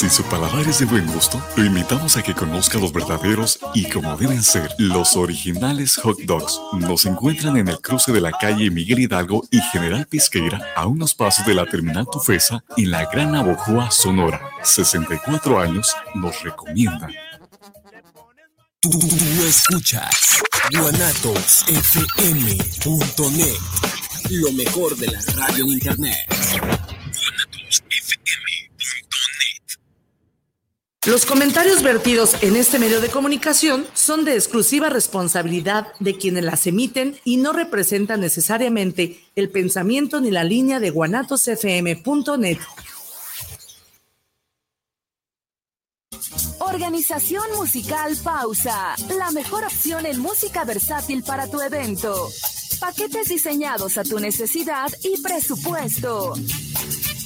Si su paladar es de buen gusto, lo invitamos a que conozca los verdaderos y como deben ser, los originales hot dogs. Nos encuentran en el cruce de la calle Miguel Hidalgo y General Pisqueira, a unos pasos de la terminal Tufesa, en la Gran Abojoa, Sonora. 64 años nos recomiendan. Tú, escuchas guanatosfm.net, lo mejor de la radio en internet. Los comentarios vertidos en este medio de comunicación son de exclusiva responsabilidad de quienes las emiten y no representan necesariamente el pensamiento ni la línea de guanatosfm.net. Organización Musical Pausa, la mejor opción en música versátil para tu evento. Paquetes diseñados a tu necesidad y presupuesto.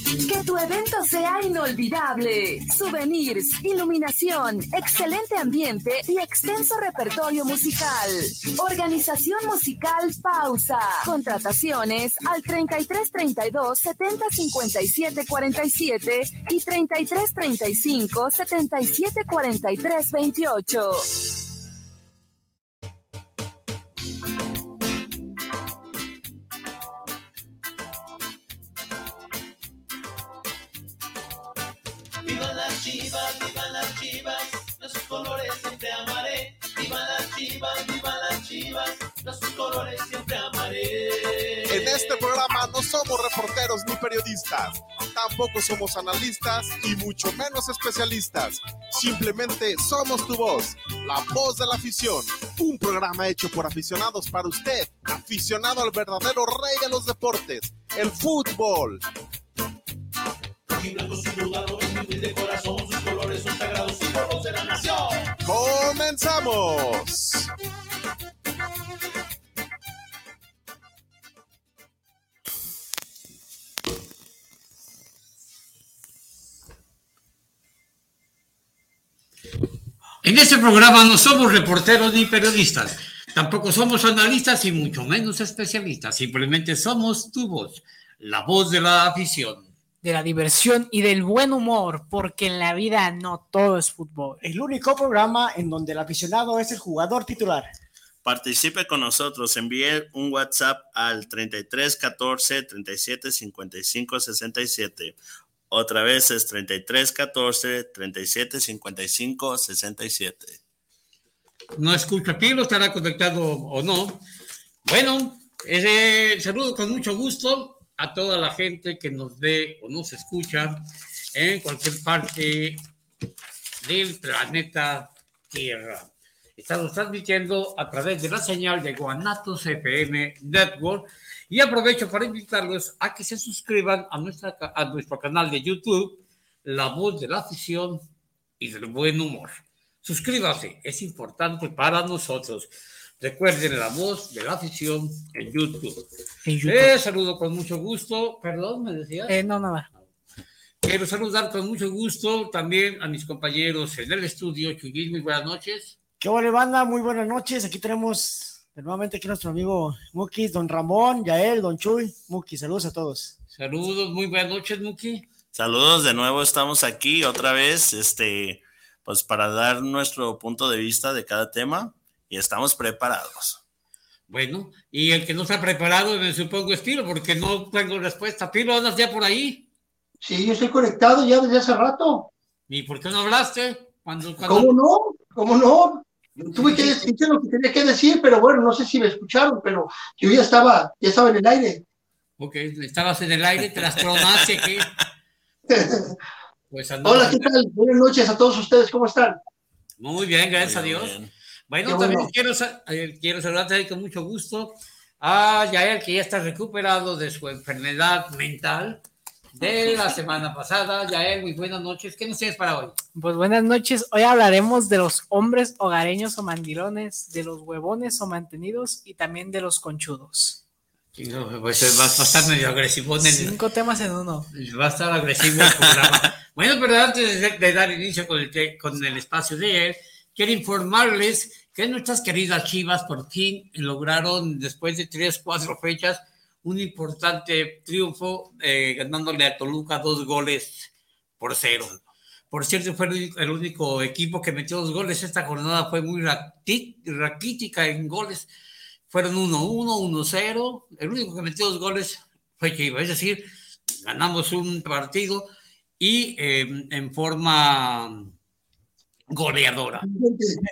Que tu evento sea inolvidable. Souvenirs, iluminación, excelente ambiente y extenso repertorio musical. Organización musical Pausa. Contrataciones al 3332 70 57 47 y 3335 77 43 28. Chivas, viva las chivas, nuestros colores siempre amaré. En este programa no somos reporteros ni periodistas, tampoco somos analistas y mucho menos especialistas. Simplemente somos tu voz, la voz de la afición. Un programa hecho por aficionados para usted, aficionado al verdadero rey de los deportes, el fútbol de En este programa no somos reporteros ni periodistas, tampoco somos analistas y mucho menos especialistas, simplemente somos tu voz, la voz de la afición de la diversión y del buen humor, porque en la vida no todo es fútbol. El único programa en donde el aficionado es el jugador titular. Participe con nosotros, envíe un WhatsApp al 33 14 37 55 67. Otra vez es 33 14 37 55 67. No escucha Pilo, estará conectado o no. Bueno, ese saludo con mucho gusto a toda la gente que nos ve o nos escucha en cualquier parte del planeta Tierra. Estamos transmitiendo a través de la señal de Guanatos FM Network y aprovecho para invitarlos a que se suscriban a, nuestra, a nuestro canal de YouTube, La Voz de la Afición y del Buen Humor. Suscríbase, es importante para nosotros. Recuerden la voz de la afición en YouTube. Eh, saludo con mucho gusto. Perdón, me decía. Eh, no, nada. Quiero saludar con mucho gusto también a mis compañeros en el estudio. Chuyín, muy buenas noches. Qué buena banda, muy buenas noches. Aquí tenemos nuevamente aquí nuestro amigo Muki, don Ramón, Yael, don Chuy. Muki, saludos a todos. Saludos, muy buenas noches, Muki. Saludos de nuevo, estamos aquí otra vez, este, pues para dar nuestro punto de vista de cada tema y estamos preparados. Bueno, y el que no está preparado, me supongo es Piro, porque no tengo respuesta. Piro, ¿andas ya por ahí? Sí, yo estoy conectado ya desde hace rato. ¿Y por qué no hablaste? Cuando, ¿Cómo no? ¿Cómo no? Tuve que decir lo que tenía que decir, pero bueno, no sé si me escucharon, pero yo ya estaba, ya estaba en el aire. Ok, estabas en el aire, te las tronaste aquí. Pues Hola, ¿qué tal? Buenas noches a todos ustedes, ¿cómo están? Muy bien, gracias a Dios. Bueno, también quiero, eh, quiero saludarte con mucho gusto a Yael, que ya está recuperado de su enfermedad mental de la semana pasada. Yael, muy buenas noches. ¿Qué nos tienes para hoy? Pues buenas noches. Hoy hablaremos de los hombres hogareños o mandilones, de los huevones o mantenidos y también de los conchudos. Pues va a estar medio agresivo. Cinco temas en uno. Va a estar agresivo el programa. bueno, pero antes de, dar inicio con el, con el espacio de él, quiero informarles que nuestras queridas Chivas por fin lograron, después de tres, cuatro fechas, un importante triunfo, eh, ganándole a Toluca dos goles por cero. Por cierto, fue el único, equipo que metió dos goles. Esta jornada fue muy raquítica en goles. Fueron 1-1, 1-0. El único que metió dos goles fue Chivas. Es decir, ganamos un partido y eh, en forma goleadora.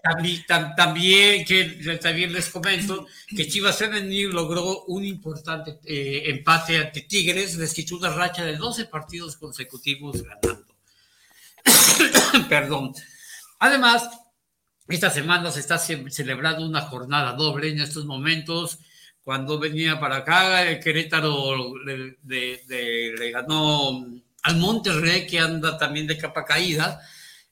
También, tam- también, que, también les comento que Chivas Femenil logró un importante eh, empate ante Tigres, les quitó una racha de 12 partidos consecutivos ganando. Perdón. Además, esta semana se está ce- celebrando una jornada doble en estos momentos. Cuando venía para acá, el Querétaro le, de- de- le ganó al Monterrey, que anda también de capa caída.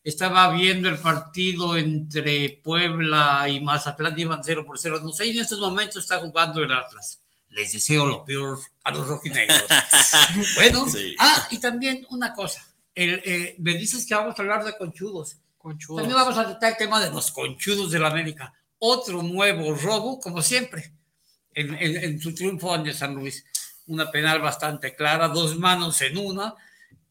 Estaba viendo el partido entre Puebla y Mazatlán, iban 0 por 0. No sé, y en estos momentos está jugando el Atlas. Les deseo lo peor a los rojinegros. bueno, Sí. ah, y también una cosa. El, eh, me dices que vamos a hablar de conchudos. Conchudos. También vamos a tratar el tema de los conchudos de la América. Otro nuevo robo, como siempre, en, en- en su triunfo ante San Luis. Una penal bastante clara, dos manos en una,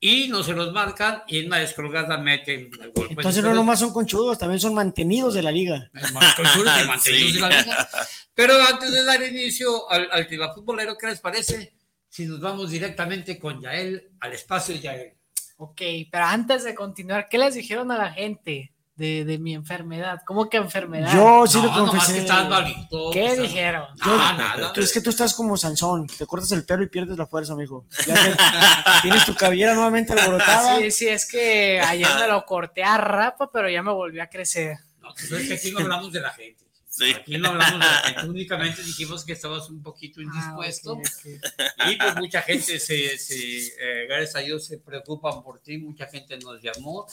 y no se los marcan, y en una descolgada meten el gol. Pues, Entonces no nomás son conchudos, también son mantenidos de la liga. conchudos y mantenidos Sí. de la liga. Pero antes de dar inicio al, al tema futbolero, ¿qué les parece? Si nos vamos directamente con Yael, al espacio de Yael. Ok, pero antes de continuar, ¿qué les dijeron a la gente de, de mi enfermedad? ¿Cómo que enfermedad? Yo sí no, lo confesé. que estás malito. ¿Qué estás- dijeron? Yo- Ah, nada. Tú- es que tú estás como Sansón, te cortas el pelo y pierdes la fuerza, mijo. Ya te- tienes tu cabellera nuevamente alborotada. Sí, sí, es que ayer me lo corté a rapa, pero ya me volvió a crecer. No, pues es que aquí no hablamos de la gente. Sí. Aquí no hablamos de la gente. Únicamente dijimos que estabas un poquito indispuesto. Ah, ok, ok. Y pues mucha gente se, se eh, gracias a Dios, se preocupan por ti. Mucha gente nos llamó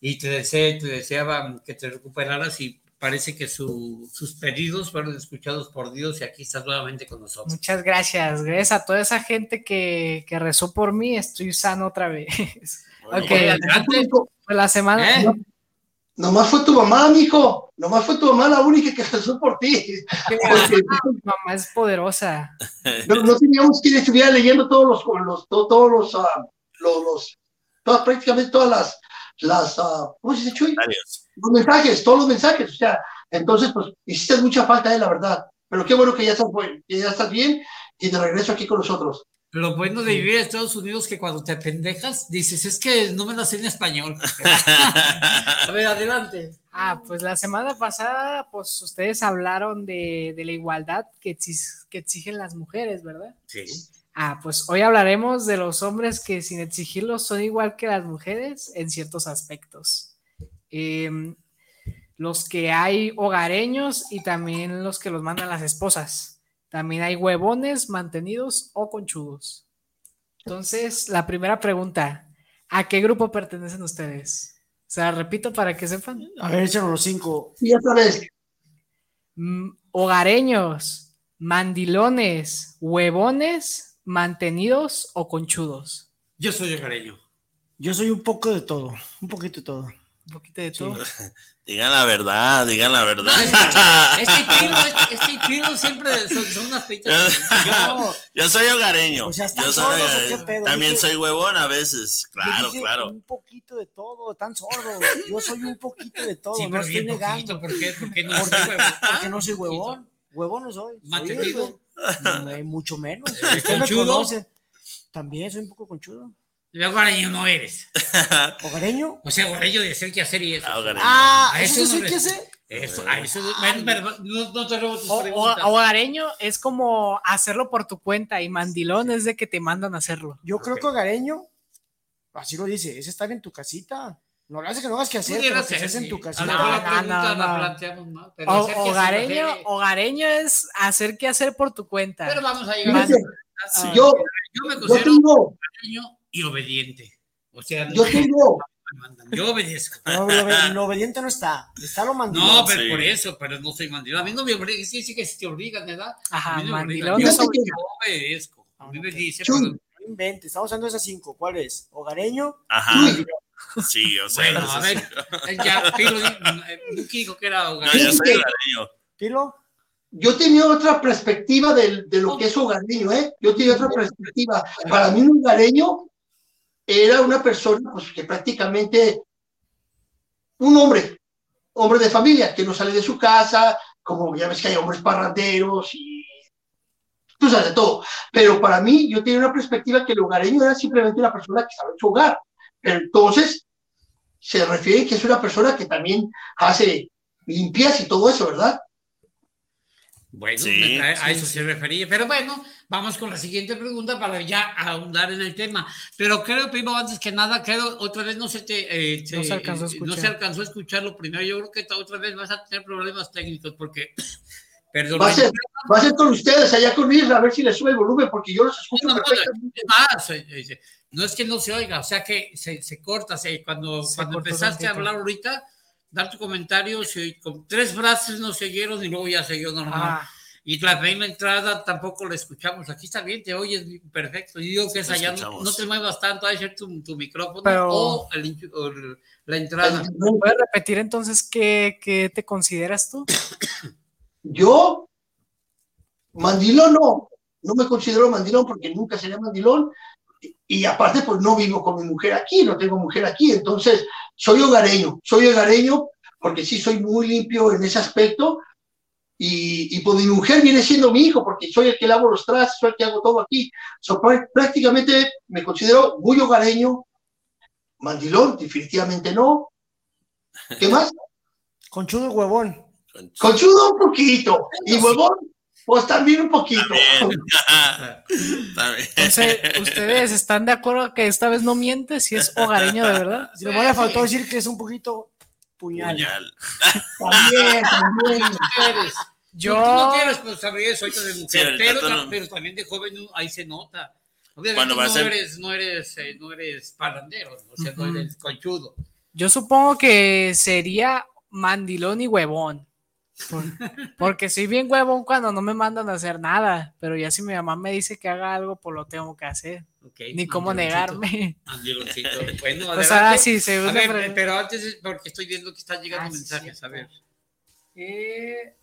y te, desea, te deseaban que te recuperaras y parece que su- sus pedidos fueron escuchados por Dios y aquí estás nuevamente con nosotros. Muchas gracias. Gracias a toda esa gente que, que rezó por mí. Estoy sano otra vez. Bueno, Ok. Oye, adelante. Pues la semana. ¿Eh? Nomás fue tu mamá, mijo. Nomás fue tu mamá la única que rezó por ti. Porque Mi mamá es poderosa. no, no teníamos que ir estuviera leyendo todos los, los to- todos los, los, los- todas, prácticamente todas las, las ah, ¿cómo se dice, Chuy? Adiós. Los mensajes, todos los mensajes. O sea, entonces, pues, hiciste mucha falta, eh, la verdad. Pero qué bueno que ya estás, buen- que ya estás bien y de regreso aquí con nosotros. Lo bueno de vivir en Estados Unidos es que cuando te pendejas dices, es que no me sé en español. A ver, adelante. Ah, pues la semana pasada, pues ustedes hablaron de, de la igualdad que, exis- que exigen las mujeres, ¿verdad? Sí. Ah, pues hoy hablaremos de los hombres que sin exigirlo son igual que las mujeres en ciertos aspectos. Em, los que hay hogareños y también los que los mandan las esposas. También hay huevones, mantenidos o conchudos. Entonces, la primera pregunta, ¿a qué grupo pertenecen ustedes? Se la repito para que sepan. A ver, échanos los cinco. Y ya sabes, Mm, hogareños, mandilones, huevones, mantenidos o conchudos. Yo soy hogareño. Yo soy un poco de todo, un poquito de todo. Un poquito de todo. Digan la verdad, digan la verdad. Es que es que siempre son, son unas feitas. yo, yo soy hogareño. O sea, ¿están yo soy sordos hogareño. También Dije- soy huevón a veces. Claro, dije claro. Un poquito de todo, tan sordo. Yo soy un poquito de todo, Sí, no estoy negando. poquito. ¿Por qué? ¿Por qué no Porque, soy huevón? porque no soy huevón. Huevón no soy. soy ¿Mantenido? No, mucho menos. ¿Y Usted me conoce. También soy un poco conchudo. No eres. ¿Hogareño? O sea, hogareño de hacer que hacer y eso. Ah, hogareño. Ah, A ¿eso eso sí no qué le- hacer? Eso, a eso. bueno, pero no, no te robo tus O- o- preguntas. hogareño es como hacerlo por tu cuenta y mandilón es de que te mandan a hacerlo. Yo creo que hogareño, así lo dice, es estar en tu casita. No le hace que no hagas que hacer, pero que en tu A casita. lo mejor la No, no, pregunta no, la no. planteamos mal. Pero O- hacer que se hogareño, hogareño es hacer que hacer por tu cuenta. Pero vamos a llegar. fíjate, Ah, yo, Yo me yo considero tengo, hogareño y obediente. O sea, yo tengo, me mandan, yo obedezco. No, lo, obe- lo obediente no está, está lo mandilón. No, pero Sí. por eso, pero no soy mandilón. A mí no me obligan, sí, sí que si te obligan, ¿verdad? Ajá, A mí no me Yo obedezco. A mí me dice, No inventes, estamos usando esas cinco. ¿Cuál es? ¿Hogareño? Ajá. Uy. Sí, o sea. bueno, a ver, ya, Pilo, eh, dijo que era No, hogareño. yo soy hogareño. ¿Pilo? yo tenía otra perspectiva de, de lo que es hogareño, ¿eh? Yo tenía otra perspectiva. Para mí un hogareño era una persona pues, que prácticamente un hombre, hombre de familia, que no sale de su casa, como ya ves que hay hombres parranderos y tú sabes de todo. Pero para mí, yo tenía una perspectiva que el hogareño era simplemente una persona que sabe su hogar. Entonces, se refiere que es una persona que también hace limpias y todo eso, ¿verdad? Bueno, Sí, a, a sí, eso se refería. Pero bueno, vamos con la siguiente pregunta para ya ahondar en el tema. Pero creo, primo, antes que nada, creo otra vez no se te eh, No se alcanzó a eh, no escuchar. se alcanzó a escuchar lo primero. Yo creo que esta otra vez vas a tener problemas técnicos porque, perdón, Va a ser, va a ser con ustedes, allá con Isra, a ver si le sube el volumen, porque yo los escucho No, no, no, perfectamente. más, eh, eh, no es que no se oiga, o sea que se, se corta. se- cuando Se empezaste a hablar ahorita, dar tu comentario, se- con tres frases no siguieron y luego ya siguió normal. Ah, Y la primera entrada tampoco la escuchamos. Aquí está bien, te oyes perfecto. Y digo que es allá, no, te muevas tanto, hay que ser tu, tu micrófono Pero- o, el in- o el- la entrada. ¿Puedes repetir entonces qué, qué te consideras tú? Yo, mandilón no, no me considero mandilón porque nunca sería mandilón. Y aparte, pues no vivo con mi mujer aquí, no tengo mujer aquí. Entonces, soy hogareño, soy hogareño porque sí soy muy limpio en ese aspecto. Y, y pues mi mujer viene siendo mi hijo porque soy el que lavo los trastes, soy el que hago todo aquí. So, prá- prácticamente me considero muy hogareño. Mandilón, definitivamente no. ¿Qué más? Conchudo huevón. Conchudo un poquito. Y huevón, pues también un poquito. Está bien. Entonces, ¿ustedes están de acuerdo que esta vez no miente si es hogareño de verdad? Si me le faltó decir que es un poquito puñal. Puñal. También, también. Mujeres. Yo- Tú no tienes responsabilidades ahorita de mujer, Sí, pero, no. también de joven ahí se nota. Obviamente no, ser- eres, no eres, eh, no eres parrandero, o sea, no eres conchudo. Yo supongo que sería mandilón y huevón. Por- porque soy bien huevón cuando no me mandan a hacer nada, pero ya si mi mamá me dice que haga algo, pues lo tengo que hacer. Ni cómo negarme. Bueno, Pues ahora sí, se A ver, pero antes, es porque estoy viendo que están llegando Ah, sí, mensajes, cierto. a ver. Eh,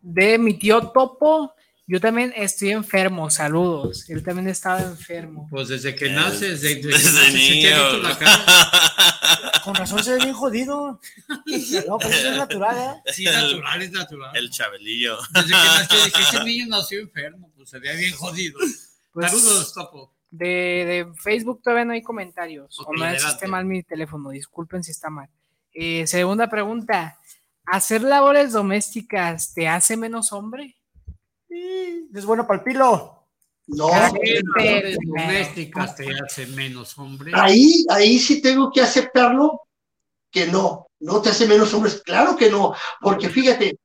de mi tío Topo, yo también estoy enfermo, saludos. Él también estaba enfermo. Pues desde que naces, desde, que desde te ha niño. la cara. Con razón se ve bien jodido. No, pero eso es natural, ¿eh? Sí, natural, es natural. El chabelillo. Desde que nació, dije, ese niño nació enfermo, pues se veía bien jodido. Pues, Saludos, Topo. De, de Facebook todavía no hay comentarios. O no esté mal mi teléfono, disculpen si está mal. Eh, segunda pregunta. ¿Hacer labores domésticas te hace menos hombre? Es bueno para el pilo. No, Las labores domésticas te hacen menos hombre. ahí, ahí sí tengo que aceptarlo que no, no te hace menos hombres. Claro que no, porque fíjate,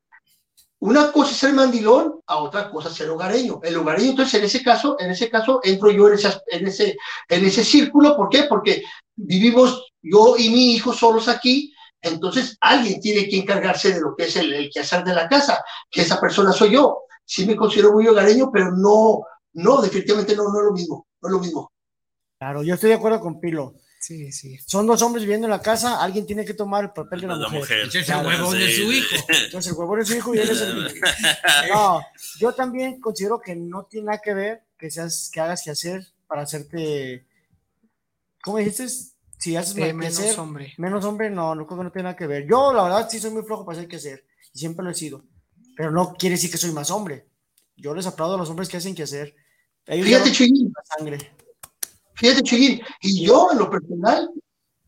una cosa es ser mandilón, a otra cosa es ser hogareño. El hogareño, entonces, en ese caso, en ese caso, entro yo en ese, en ese, en ese círculo. ¿Por qué? Porque vivimos yo y mi hijo solos aquí. Entonces, alguien tiene que encargarse de lo que es el, el quehacer de la casa, que esa persona soy yo. Sí me considero muy hogareño, pero no, no, definitivamente no, no es lo mismo, no es lo mismo. Claro, yo estoy de acuerdo con Pilo. Sí, sí. Son dos hombres viviendo en la casa, alguien tiene que tomar el papel de la, La mujer. mujer. Entonces el huevón es su hijo. Entonces el huevón es su hijo y él es el... No, yo también considero que no tiene nada que ver que seas, que hagas que hacer para hacerte, ¿cómo dijiste? Si haces De que menos hacer, hombre. menos hombre, no, no creo que no tiene nada que ver. Yo, la verdad, sí soy muy flojo para hacer que hacer, y siempre lo he sido. Pero no quiere decir que soy más hombre. Yo les aplaudo a los hombres que hacen que hacer. Ellos Fíjate, Chuyín, la sangre. fíjate, Chuyín, y yo en lo personal,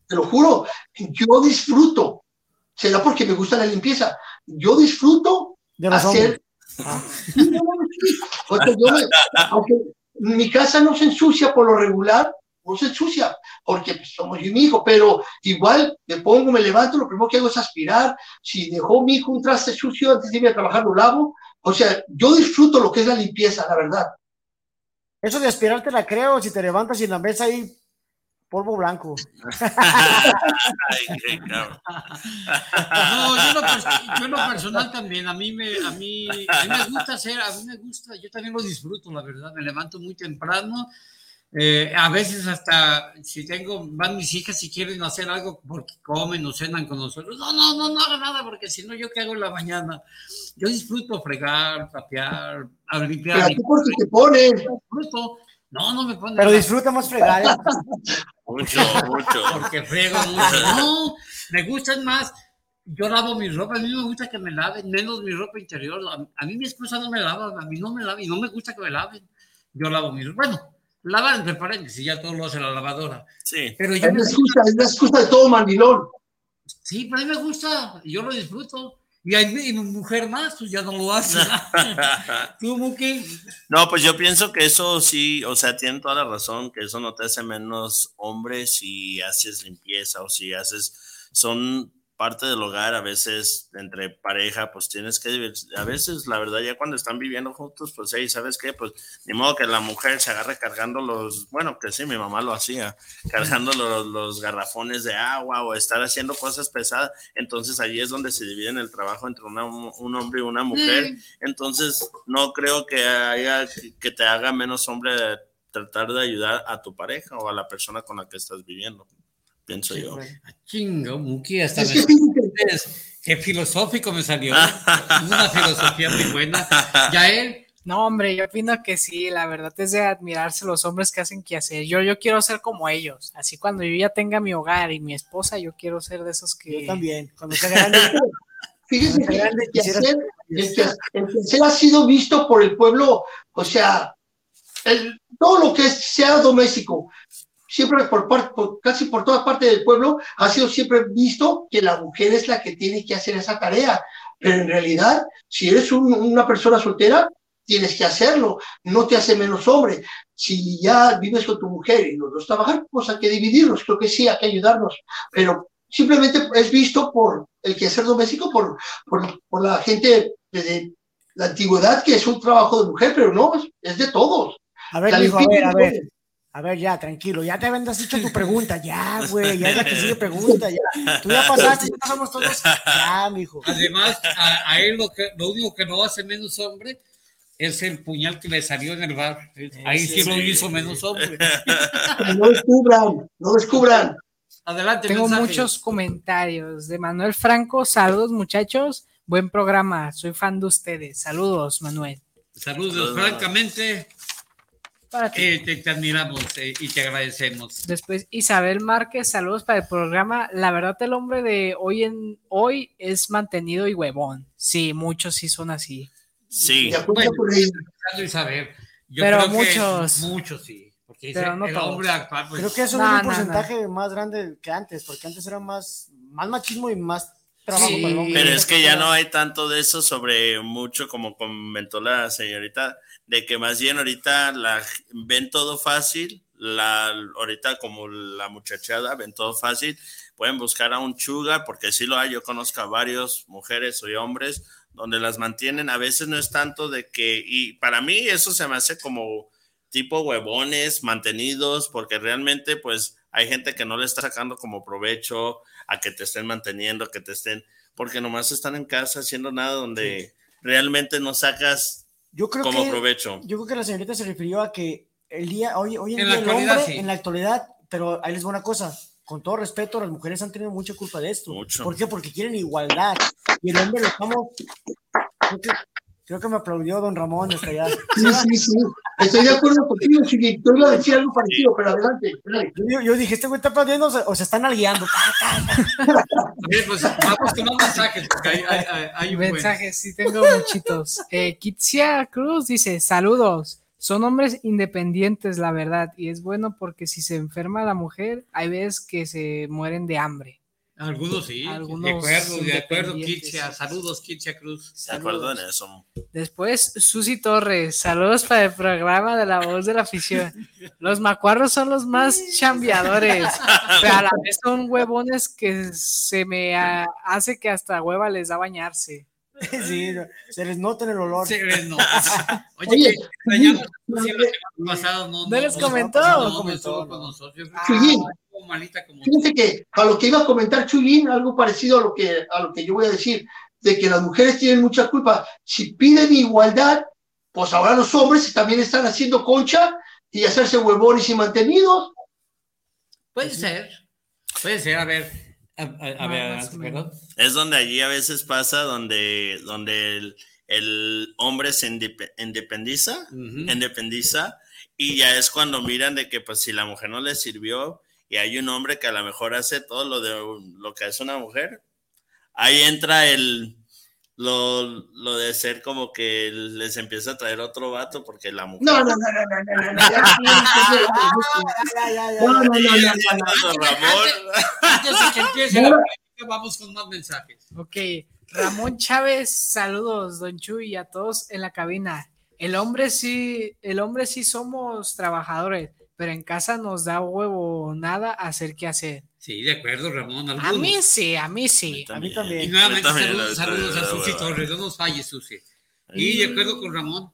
te lo juro, yo disfruto, será porque me gusta la limpieza, yo disfruto De los hacer... Ah. O sea, yo me- aunque mi casa no se ensucia por lo regular, no se ensucia, porque pues, somos yo y mi hijo, pero igual me pongo, me levanto, lo primero que hago es aspirar, si dejó mi hijo un traste sucio antes de irme a trabajar, lo lavo, o sea, yo disfruto lo que es la limpieza, la verdad. Eso de aspirarte la creo, si te levantas y en la mesa hay polvo blanco. Ay, qué cabrón. No, yo lo, pers- yo en lo personal también, a mí, me, a, mí, a mí me gusta hacer, a mí me gusta, yo también lo disfruto, la verdad, me levanto muy temprano, eh, a veces hasta si tengo, van mis hijas si quieren hacer algo porque comen o cenan con nosotros, no, no, no, no haga nada porque si no, yo qué hago en la mañana, yo disfruto fregar, trapear, a limpiar, Pero a ti porque te pones, disfruto, No, no me pone. Pero disfruta más fregar. ¿eh? Mucho, mucho. Porque frego mucho. No, me gustan más. Yo lavo mi ropa, a mí me gusta que me laven, menos mi ropa interior. A, a mí mi esposa no me lava, a mí no me lava y no me gusta que me laven. Yo lavo mi ropa. Bueno, lavar entre paréntesis, ya todo lo hace la lavadora. Sí. Pero yo Es me excusa, es la excusa de todo mandilón. Sí, pero a mí me gusta, yo lo disfruto. Y hay mi mi mujer más, pues ya no lo hace. ¿Tú, Muki? No, pues yo pienso que eso sí, o sea, tienen toda la razón, que eso no te hace menos hombre si haces limpieza o si haces, son parte del hogar, a veces entre pareja, pues tienes que, a veces la verdad ya cuando están viviendo juntos, pues hey, ¿sabes qué? Pues ni modo que la mujer se agarre cargando los, bueno, que sí, mi mamá lo hacía, cargando los, los garrafones de agua o estar haciendo cosas pesadas, entonces ahí es donde se dividen el trabajo entre una- un hombre y una mujer, entonces no creo que haya, que te haga menos hombre tratar de ayudar a tu pareja o a la persona con la que estás viviendo, pienso yo. Chingo, Muki, hasta me... Qué filosófico me salió. Una filosofía muy buena. Ya él, No, hombre, yo opino que sí, la verdad es de admirarse los hombres que hacen que hacer. Yo, yo quiero ser como ellos. Así cuando yo ya tenga mi hogar y mi esposa, yo quiero ser de esos que. Yo también. Cuando sea grande. Fíjese que el quehacer, el que- el quehacer ha sido visto por el pueblo, o sea, el- todo lo que es- sea doméstico, siempre por, por- casi por toda parte del pueblo, ha sido siempre visto que la mujer es la que tiene que hacer esa tarea. Pero en realidad, si eres un- una persona soltera, tienes que hacerlo, no te hace menos hombre. Si ya vives con tu mujer y los dos trabajan, pues hay que dividirlos, creo que sí, hay que ayudarnos, pero simplemente es visto por el quehacer doméstico, por, por, por la gente desde la antigüedad, que es un trabajo de mujer, pero no, es, de todos. A ver, a ver. A ver, ya, tranquilo, ya te habías hecho tu pregunta, ya, güey, ya es la que sigue pregunta, ya. Tú ya pasaste, ya pasamos todos. Ya, mijo. además, a, a él lo, que, lo único que no hace menos hombre es el puñal que le salió en el bar. Ahí sí, sí, lo sí. hizo menos hombre. No descubran, no descubran. Adelante, Tengo mensaje. muchos comentarios de Manuel Franco. Saludos, muchachos. Buen programa. Soy fan de ustedes. Saludos, Manuel. Saludos, Saludos. francamente, Para ti. eh, te, te admiramos eh, y te agradecemos. Después Isabel Márquez, saludos para el programa. La verdad, el hombre de hoy en hoy es mantenido y huevón. Sí, muchos sí son así. Sí, Bueno, saber. Yo Pero creo que muchos. muchos sí. Porque Pero no el todos. hombre actual, pues, Creo que eso No, es un no, porcentaje más grande que antes, porque antes era más, más machismo y más trabajo Sí, para el hombre. Pero es que ya no hay tanto de eso sobre mucho como comentó la señorita, de que más bien ahorita la, ven todo fácil, la, ahorita como la muchachada ven todo fácil, pueden buscar a un sugar, porque sí lo hay, yo conozco a varios mujeres y hombres donde las mantienen, a veces no es tanto de que, y para mí eso se me hace como tipo huevones, mantenidos, porque realmente pues hay gente que no le está sacando como provecho a que te estén manteniendo, que te estén, porque nomás están en casa haciendo nada donde realmente no sacas Yo creo como que, provecho. yo creo que la señorita se refirió a que el día, hoy, hoy en, En día la el hombre, sí. en la actualidad, pero ahí les va una cosa, con todo respeto, las mujeres han tenido mucha culpa de esto. Mucho. ¿Por qué? Porque quieren igualdad. Y el hombre lo estamos... Creo que, me aplaudió don Ramón hasta allá. Sí, sí, sí. Estoy de acuerdo contigo, Chiqui. Tú iba a decir algo parecido, pero adelante. Yo, yo dije, este güey está aplaudiendo o se, o se están algueando. Bien, pues vamos con más mensajes, porque hay, hay, hay- hay un. Mensajes, sí tengo muchitos. Eh, Kitsia Cruz dice, saludos. Son hombres independientes, la verdad, y es bueno porque si se enferma la mujer, hay veces que se mueren de hambre. Algunos sí, Algunos de acuerdo, de acuerdo. Kitsia. Saludos, Kitsia Cruz. De acuerdo en eso. Después, Susi Torres, saludos para el programa de la voz de la afición. Los macuarros son los más chambeadores, pero a la vez son huevones que se me hace que hasta hueva les da bañarse. sí, se les nota en el olor. Sí, no. Oye, Oye, que extrañamos sí, no, ¿No les comentó? No, comentó, no. con nosotros. Ah, Chuyín. como Fíjense que a lo que iba a comentar Chuyín, algo parecido a lo que a lo que yo voy a decir, de que las mujeres tienen mucha culpa. Si piden igualdad, pues ahora los hombres también están haciendo concha y hacerse huevones y mantenidos. Puede ser. Puede ser, a ver. A, a- a ver, perdón. Es donde allí a veces pasa donde, donde el, el hombre se indepe- independiza, independiza Y ya es cuando miran de que pues si la mujer no les sirvió y hay un hombre que a lo mejor hace todo lo de lo que hace una mujer, ahí entra el lo, lo de ser como que les empieza a traer otro vato porque la mujer No, no, no, no, no, no, no, no, no, no, no, no, que vamos con más mensajes. Ok, Ramón Chávez, saludos, Don Chuy, y a todos en la cabina. El hombre sí, el hombre sí somos trabajadores, pero en casa nos da huevo nada hacer qué hacer. Sí, de acuerdo, Ramón. A algunos. mí sí, a mí sí. A mí Y también. nuevamente Yo también saludos, saludos a Susi Torres, no nos falles, Susi. Y de acuerdo con Ramón.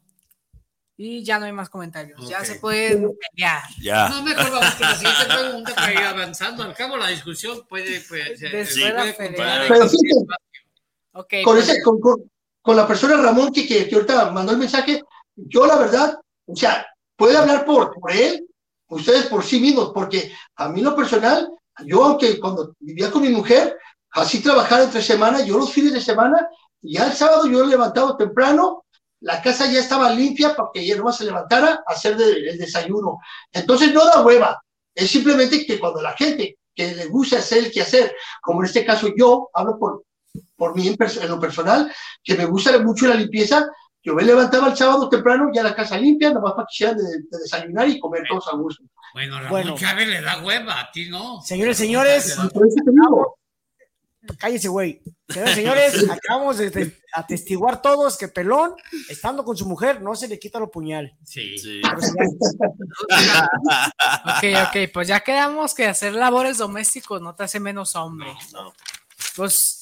Y ya no hay más comentarios. Ya Ok. se pueden pelear. Ya. No, mejor vamos con la siguiente pregunta para ir avanzando. Al cabo, la discusión puede, puede, puede en Pero cualquier fíjate, espacio. Ok, con, pues, ese, con, con- con la persona Ramón que, que, que ahorita mandó el mensaje, yo la verdad, o sea, puede hablar por, por él, ustedes por sí mismos, porque a mí lo personal, yo aunque cuando vivía con mi mujer, así trabajara entre semana, yo los fines de semana, ya el sábado yo levantaba temprano, la casa ya estaba limpia para que ella nomás se levantara a hacer el desayuno. Entonces no da hueva, es simplemente que cuando la gente que le gusta hacer el quehacer, como en este caso yo, hablo por, por mí en, en lo personal, que me gusta mucho la limpieza, yo me levantaba el sábado temprano, ya la casa limpia, nomás para que sean de, de desayunar y comer todos a gusto. Bueno, Ramón Bueno. Chávez le da hueva, a ti no. Señores, señores, cállese, güey. Señores, señores, acabamos de, de atestiguar todos que Pelón, estando con su mujer, no se le quita lo puñal. Sí. Sí. ok, ok, pues ya quedamos que hacer labores domésticos no te hace menos hombre. No. Pues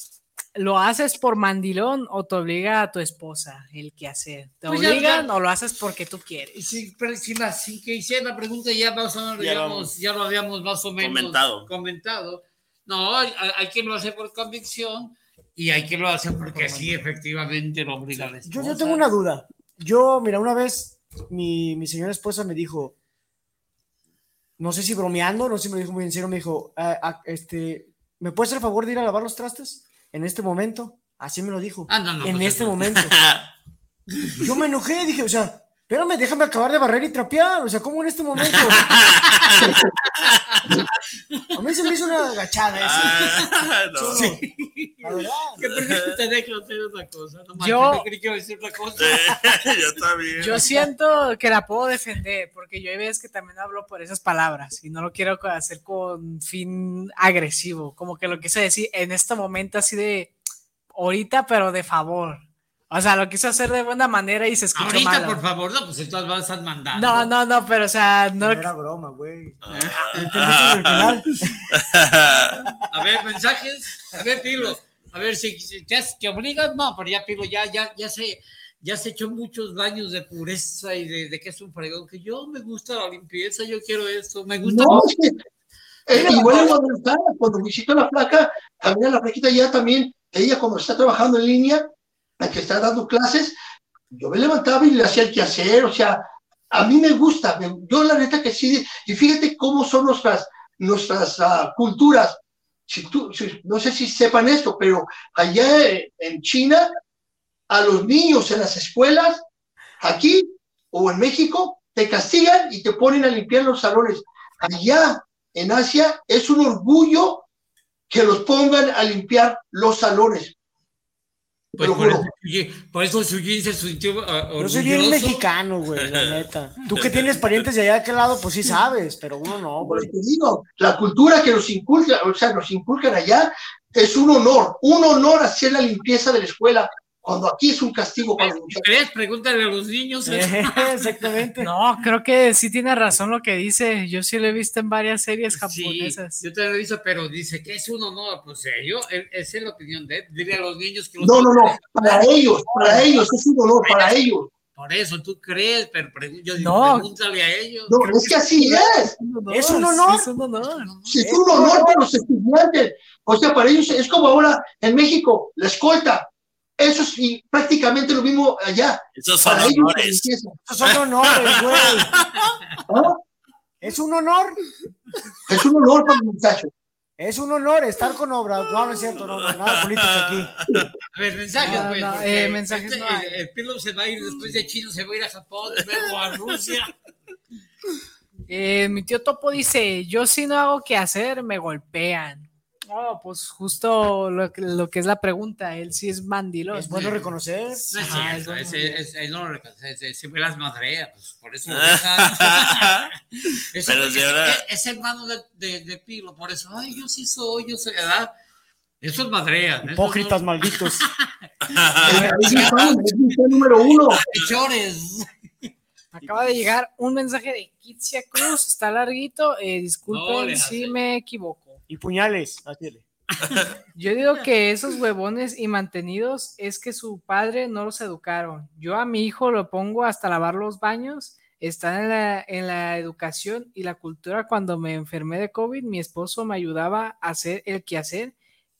lo haces por mandilón o te obliga a tu esposa el que hacer. ¿Te Pues ya- obligan ya- o lo haces porque tú quieres? Si, pero si la- sin que hiciera la pregunta ya más o menos, Ya lo- digamos, ya lo habíamos más o menos Comentado. comentado. No, hay, hay quien lo hace por convicción y hay quien lo hace porque sí, efectivamente lo obliga a la Yo, yo tengo una duda. Yo, mira, una vez mi, mi señora esposa me dijo, no sé si bromeando, no sé si me dijo muy en serio, me dijo, "Ah, ah, este, ¿me puedes hacer el favor de ir a lavar los trastes en este momento? Así me lo dijo. Ah, no, no, en pues este momento. Yo me enojé, dije, o sea, espérame, déjame acabar de barrer y trapear, o sea, ¿cómo en este momento? A mí se me hizo una agachada eso. Ah, no. Yo no, la verdad. Que primero te dejo hacer otra cosa. No manches, Yo- yo creí que iba a decir otra cosa. Sí, yo también. Yo siento que la puedo defender, porque yo hay veces que también hablo por esas palabras y no lo quiero hacer con fin agresivo, como que lo quise decir en este momento así de ahorita, pero de favor. O sea, lo quise hacer de buena manera y se escuchó Ahorita, mal. por favor, no, pues entonces vas a mandar. No, no, no, pero o sea, no. No era broma, güey. Ah. ¿Entendiste el final? A ver, mensajes. A ver, Pilo. A ver, si, si te, te obligan, no, pero ya Pilo, ya, ya, ya se, ya se echó muchos baños de pureza y de, de que es un fregón, que yo me gusta la limpieza, yo quiero esto, me gusta. No, es que, eh, igual cuando visito a la flaca, también la flaquita ya también, ella cuando está trabajando en línea, que está dando clases, yo me levantaba y le hacía el quehacer, o sea, a mí me gusta, yo la neta que sí, y fíjate cómo son nuestras, nuestras ah, culturas. Si tú, no sé si sepan esto, pero allá en China, a los niños en las escuelas, aquí o en México, te castigan y te ponen a limpiar los salones. Allá en Asia es un orgullo que los pongan a limpiar los salones. Pues por eso, por eso Suyin se sintió ah, Yo soy bien mexicano, güey, la neta. Tú que tienes parientes de allá de aquel lado, pues sí sabes, pero uno no, Por güey. eso te digo, la cultura que nos inculca, o sea, nos inculcan allá, es un honor, un honor hacer la limpieza de la escuela, cuando aquí es un castigo para los muchachos. ¿Crees? Pregúntale a los niños. Exactamente. No, creo que sí tiene razón lo que dice. Yo sí lo he visto en varias series Sí, japonesas. yo te lo hice, pero dice que es un honor, pues yo, esa es la opinión de él. Dile a los niños que los No, no, no, para ellos, para ellos, es un honor, para ellos. Por eso tú crees, pero yo digo, No. pregúntale a ellos. No, es que así es. Es un honor. Es un honor. Sí, es un honor para los estudiantes. O sea, para ellos es como ahora en México, la escolta. Eso es y prácticamente lo mismo allá. Esos son Para honores. Esos son honores, güey. ¿Ah? Es un honor. Es un honor para los muchachos. Es un honor estar con obras. No, no es cierto, no, no, nada político aquí. A ver, mensajes, No, pues. no, eh, mensajes este, no hay. el, el se va a ir después de Chino, se va a ir a Japón, luego a Rusia. Eh, mi tío Topo dice, yo si no hago qué hacer, me golpean. Oh, pues justo lo, que- lo que es la pregunta, él sí es mandilón. Es bueno reconocer. No es es él no lo reconoce, siempre las madrea, pues por eso lo deja. Ese- Pero si ese- ahora- es, es hermano de, de, de Pilo, por eso, ay, yo sí soy, yo soy, ¿verdad? Esos madrean. esos Hipócritas no- malditos. Es número uno. Pechores. Acaba de llegar un mensaje de Kitsia Cruz, está larguito, eh, disculpen No si me equivoco. Y puñales. Así. Yo digo que esos huevones y mantenidos es que su padre no los educaron. Yo a mi hijo lo pongo hasta lavar los baños, está en la, en la educación y la cultura. Cuando me enfermé de COVID, mi esposo me ayudaba a hacer el quehacer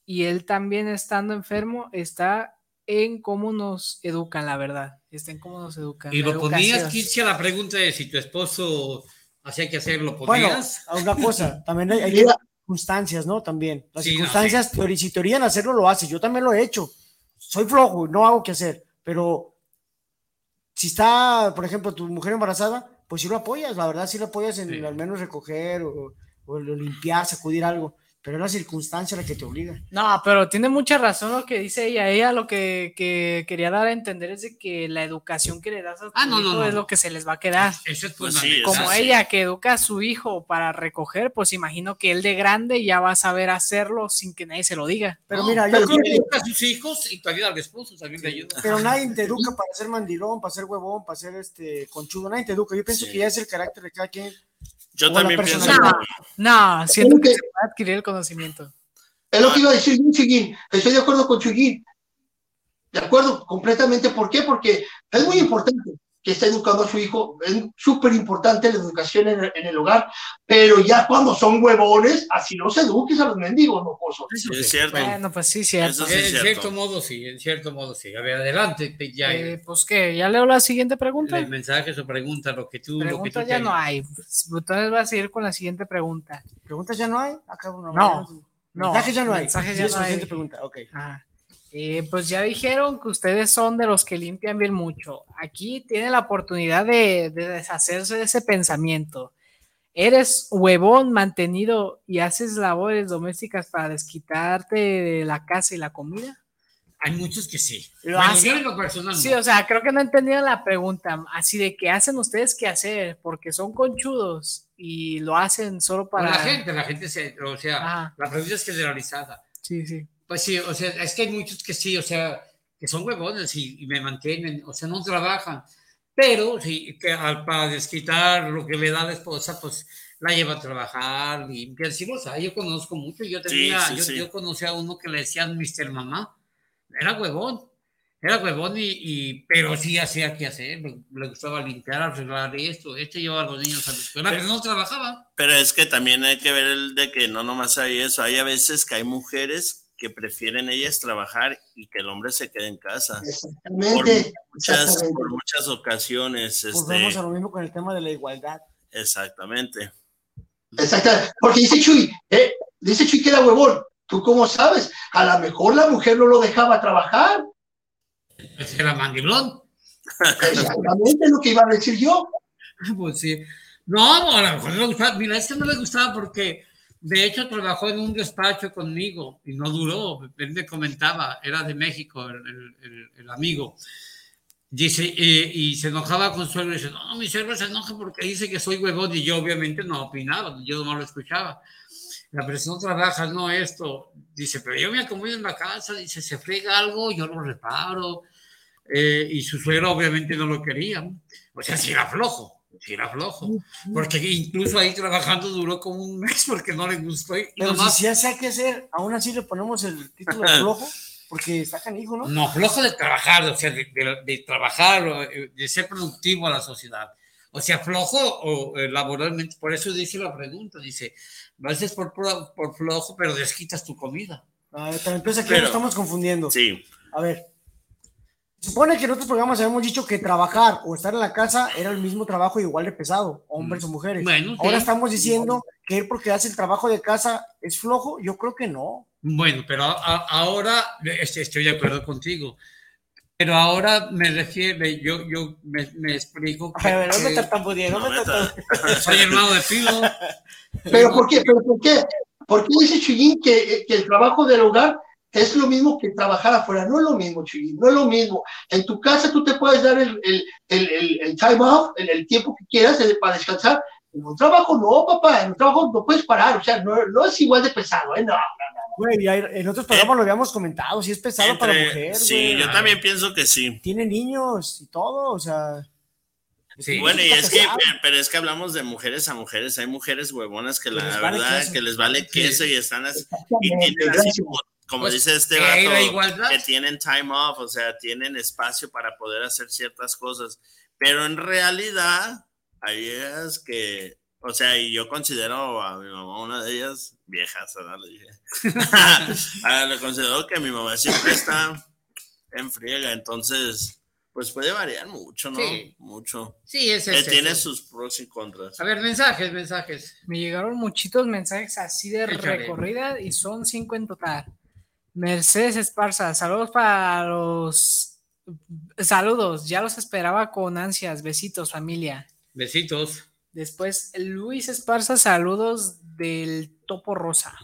y él también estando enfermo está en cómo nos educan, la verdad. Está en cómo nos educan. Y lo ponías, educación. Kitsia, la pregunta de si tu esposo hacía que hacer, ¿lo Bueno, ponías? una cosa, también hay. Circunstancias, ¿no? También. Las Sí, no, circunstancias, teori- si te orillan a hacerlo, lo haces. Yo también lo he hecho. Soy flojo, no hago qué hacer, pero si está, por ejemplo, tu mujer embarazada, pues sí lo apoyas, la verdad sí lo apoyas en Sí. al menos recoger o, o limpiar, sacudir algo, pero es la circunstancia la que te obliga. No, pero tiene mucha razón lo que dice ella. Ella lo que, que quería dar a entender es de que la educación que le das a tu Ah, no, no, hijo no, es no. lo que se les va a quedar. Eso es Pues sí. Como sí. ella que educa a su hijo para recoger, pues imagino que él de grande ya va a saber hacerlo sin que nadie se lo diga. Pero No, mira, yo pero creo que educa a sus hijos y te ayuda al esposo, también le ayuda. pero nadie te educa para ser mandilón, para ser huevón, para ser este conchudo, nadie te educa. Yo pienso Sí. que ya es el carácter de cada quien. Yo O también pienso. No, siento que que- se va a adquirir el conocimiento. Es lo que iba a decir Chuyín. Estoy de acuerdo con Chuyín. De acuerdo, completamente. ¿Por qué? Porque es muy importante que esté educando a su hijo. Es súper importante la educación en el, en el hogar. Pero ya cuando son huevones, así no se eduques a los mendigos, mocosos. Sí, es cierto. Bueno, pues sí, cierto. Eso sí en cierto. cierto modo sí, en cierto modo sí. A ver, adelante, te- ya. Eh, pues que ya leo la siguiente pregunta. el mensaje, su pregunta, lo que tú, lo que tú Preguntas ya no hay. Pues, Entonces voy a seguir con la siguiente pregunta. ¿Preguntas ya no hay? Acá uno, No, no, Mensajes ya no hay. mensajes ya no hay. pregunta. Ok. Ah, eh, pues ya dijeron que ustedes son de los que limpian bien mucho. Aquí tienen la oportunidad de, de deshacerse de ese pensamiento. Eres huevón mantenido y haces labores domésticas para desquitarte de la casa y la comida. Hay muchos que sí. Lo Bueno, hacen. yo Sí, o sea, creo que no entendieron la pregunta. Así de que hacen ustedes qué hacer, porque son conchudos y lo hacen solo Para la gente, la gente se, o sea, Ajá. la pregunta es generalizada. Sí, sí. Pues sí, o sea, es que hay muchos que sí, o sea, que son huevones y, y me mantienen, o sea, no trabajan, pero sí, que al- para desquitar lo que le da la esposa, pues la lleva a trabajar, limpia, sí, o sea, yo conozco mucho, yo tenía, sí, yo, sí. yo conocí a uno que le decían Mr. Mamá, era huevón, era huevón y, y- pero sí hacía que hacer, le, le gustaba limpiar, arreglar esto, esto llevaba a los niños a la escuela, pero no trabajaba. Pero es que también hay que ver el de que no nomás hay eso, hay a veces que hay mujeres que prefieren ellas trabajar y que el hombre se quede en casa. Por Exactamente. muchas, exactamente. por muchas ocasiones, Pues este, vamos a lo mismo con el tema de la igualdad. exactamente. Exactamente. Porque dice Chuy, eh, dice Chuy que era huevón. ¿Tú cómo sabes? A lo mejor la mujer no lo dejaba trabajar. Ese era mandilón. Exactamente lo que iba a decir yo. Pues sí. No, a lo mejor no le gustaba. Mira, este no le gustaba porque de hecho trabajó en un despacho conmigo y no duró. Él me comentaba, era de México el, amigo. Dice, eh, y se enojaba con su suegro dice, no, mi suegro se enoja porque dice que soy huevón y yo obviamente no opinaba, yo no lo escuchaba. La presión trabaja, no esto. Dice, pero yo me acomodo en la casa, dice, se frega algo, yo lo reparo. Eh, y su suegro obviamente no lo quería. O sea, si era flojo, era flojo. Porque incluso ahí trabajando duró como un mes porque no le gustó. Y Pero nomás- si se hace que hacer, aún así le ponemos el título de flojo, porque está canijo, ¿no? No, flojo de trabajar, o sea, de, de- de trabajar, o, eh, de ser productivo a la sociedad. O sea, flojo o eh, laboralmente, por eso dice la pregunta, dice, lo haces por, por, flojo, pero desquitas tu comida. A ver, pero entonces aquí Pero- nos estamos confundiendo. Sí, A ver, supone que en otros programas habíamos dicho que trabajar o estar en la casa era el mismo trabajo igual de pesado, hombres o mujeres. Mm. Bueno, sí. Ahora estamos diciendo que él porque hace el trabajo de casa es flojo, yo creo que no. Bueno, pero a- a- ahora este, estoy de acuerdo contigo. Pero ahora me refiero, yo, yo me, me explico. que- A ver, no me que tartamudeen, no me soy hermano de Pilo. Pero ¿por qué? ¿Pero por qué? ¿Por qué dice Chuyín que, que el trabajo del hogar es lo mismo que trabajar afuera? No es lo mismo, Chuyín, no es lo mismo. En tu casa tú te puedes dar el, el, el, el- el time off, el, el tiempo que quieras eh, para descansar. En un trabajo no, papá, en un trabajo no puedes parar, o sea, no, no es igual de pesado, ¿eh? No, Güey, ya en otros programas lo habíamos comentado, si es pesado para la Entre- mujer. sí, güey. yo también pienso que sí. Tiene niños y todo, o sea. Bueno, y es que, pero es que hablamos de mujeres a mujeres. Hay mujeres huevonas que la les vale verdad queso. que les vale Sí. queso y están así, y tienen así. Como, Pues, dice este vato, que tienen time off, o sea, tienen espacio para poder hacer ciertas cosas. Pero en realidad, hay ellas que, o sea, y yo considero a mi mamá una de ellas viejas, ¿verdad? Le dije. Ah, le considero que mi mamá siempre está en friega, entonces, pues puede variar mucho, ¿no? Sí. Mucho. Sí, ese es tiene eso. sus pros y contras. A ver, mensajes, mensajes. Me llegaron muchitos mensajes así de Échale. recorrida y son cinco en total. Mercedes Esparza, saludos para los... Saludos, ya los esperaba con ansias. Besitos, familia. Besitos. Después, Luis Esparza, saludos del Topo Rosa.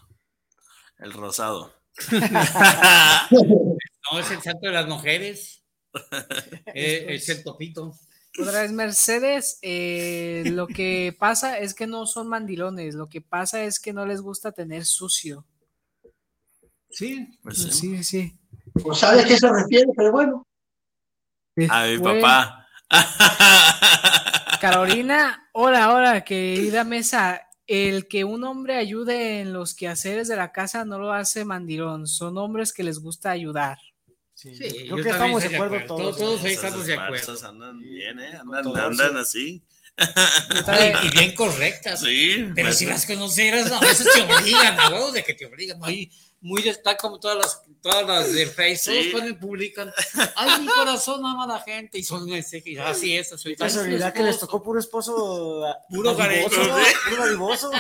El rosado. No, es el santo de las mujeres. Eh, es el topito. Otra vez, Mercedes, eh, lo que pasa es que no son mandilones, lo que pasa es que no les gusta tener sucio. Sí, Pues sí. Sí, sí. no sabe a qué se refiere, pero bueno. A mi papá. Carolina, hola, hola, querida mesa. El que un hombre ayude en los quehaceres de la casa no lo hace mandilón, son hombres que les gusta ayudar. Sí, Creo yo que estamos de acuerdo todos. Todos ahí Esas estamos de acuerdo. andan bien, ¿eh? Andan, andan así. Y, y bien correctas. Sí. Pero pues, si las conocieras, no, a veces te obligan, a huevo de que te obligan. ¿no? Ahí, muy de está como todas las, todas las de Facebook, Sí. ponen, publican. Ay, mi corazón ama a la gente. Y son mensajes. Así es, soy Qué casualidad que les tocó puro esposo. Puro ¿no? ¿sí? Puro dadivoso.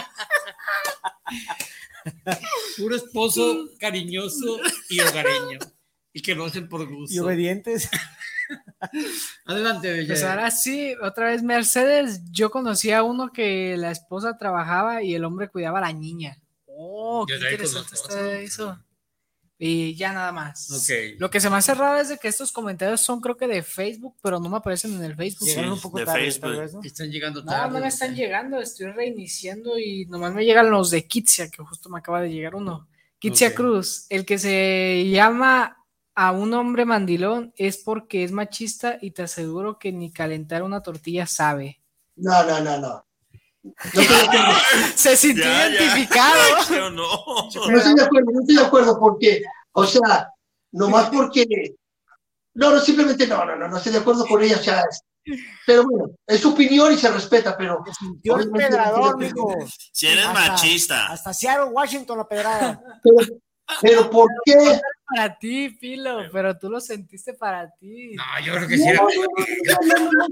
Puro esposo cariñoso y hogareño. Y que lo hacen por gusto. y obedientes. Adelante, Bella. Pues ahora sí, otra vez Mercedes, yo conocí a uno que la esposa trabajaba y el hombre cuidaba a la niña. Oh, qué interesante está eso. Y ya nada más. Lo que se me hace raro es de que estos comentarios son creo que de Facebook, pero no me aparecen en el Facebook. Sí, Llegaron un poco de tarde, Facebook. tal vez, ¿no? Están llegando No, tarde. no me están llegando, estoy reiniciando y nomás me llegan los de Kitsia, que justo me acaba de llegar uno. Kitsia. Cruz, el que se llama a un hombre mandilón es porque es machista y te aseguro que ni calentar una tortilla sabe. No, no, no, no. Se sintió Ya, ya. identificado. Yo no. no estoy de acuerdo, no estoy de acuerdo porque, o sea, nomás porque, no, no, simplemente no, no, no, no estoy de acuerdo con ella, o sea, pero bueno, es su opinión y se respeta, pero Se sintió el pedrador, no mijo. Si eres Hasta- machista. Hasta Seattle, Washington, la pedrada. pero, pero ¿por qué? Para ti, Pilo, pero tú lo sentiste para ti. No, yo creo que sí. No, no, no,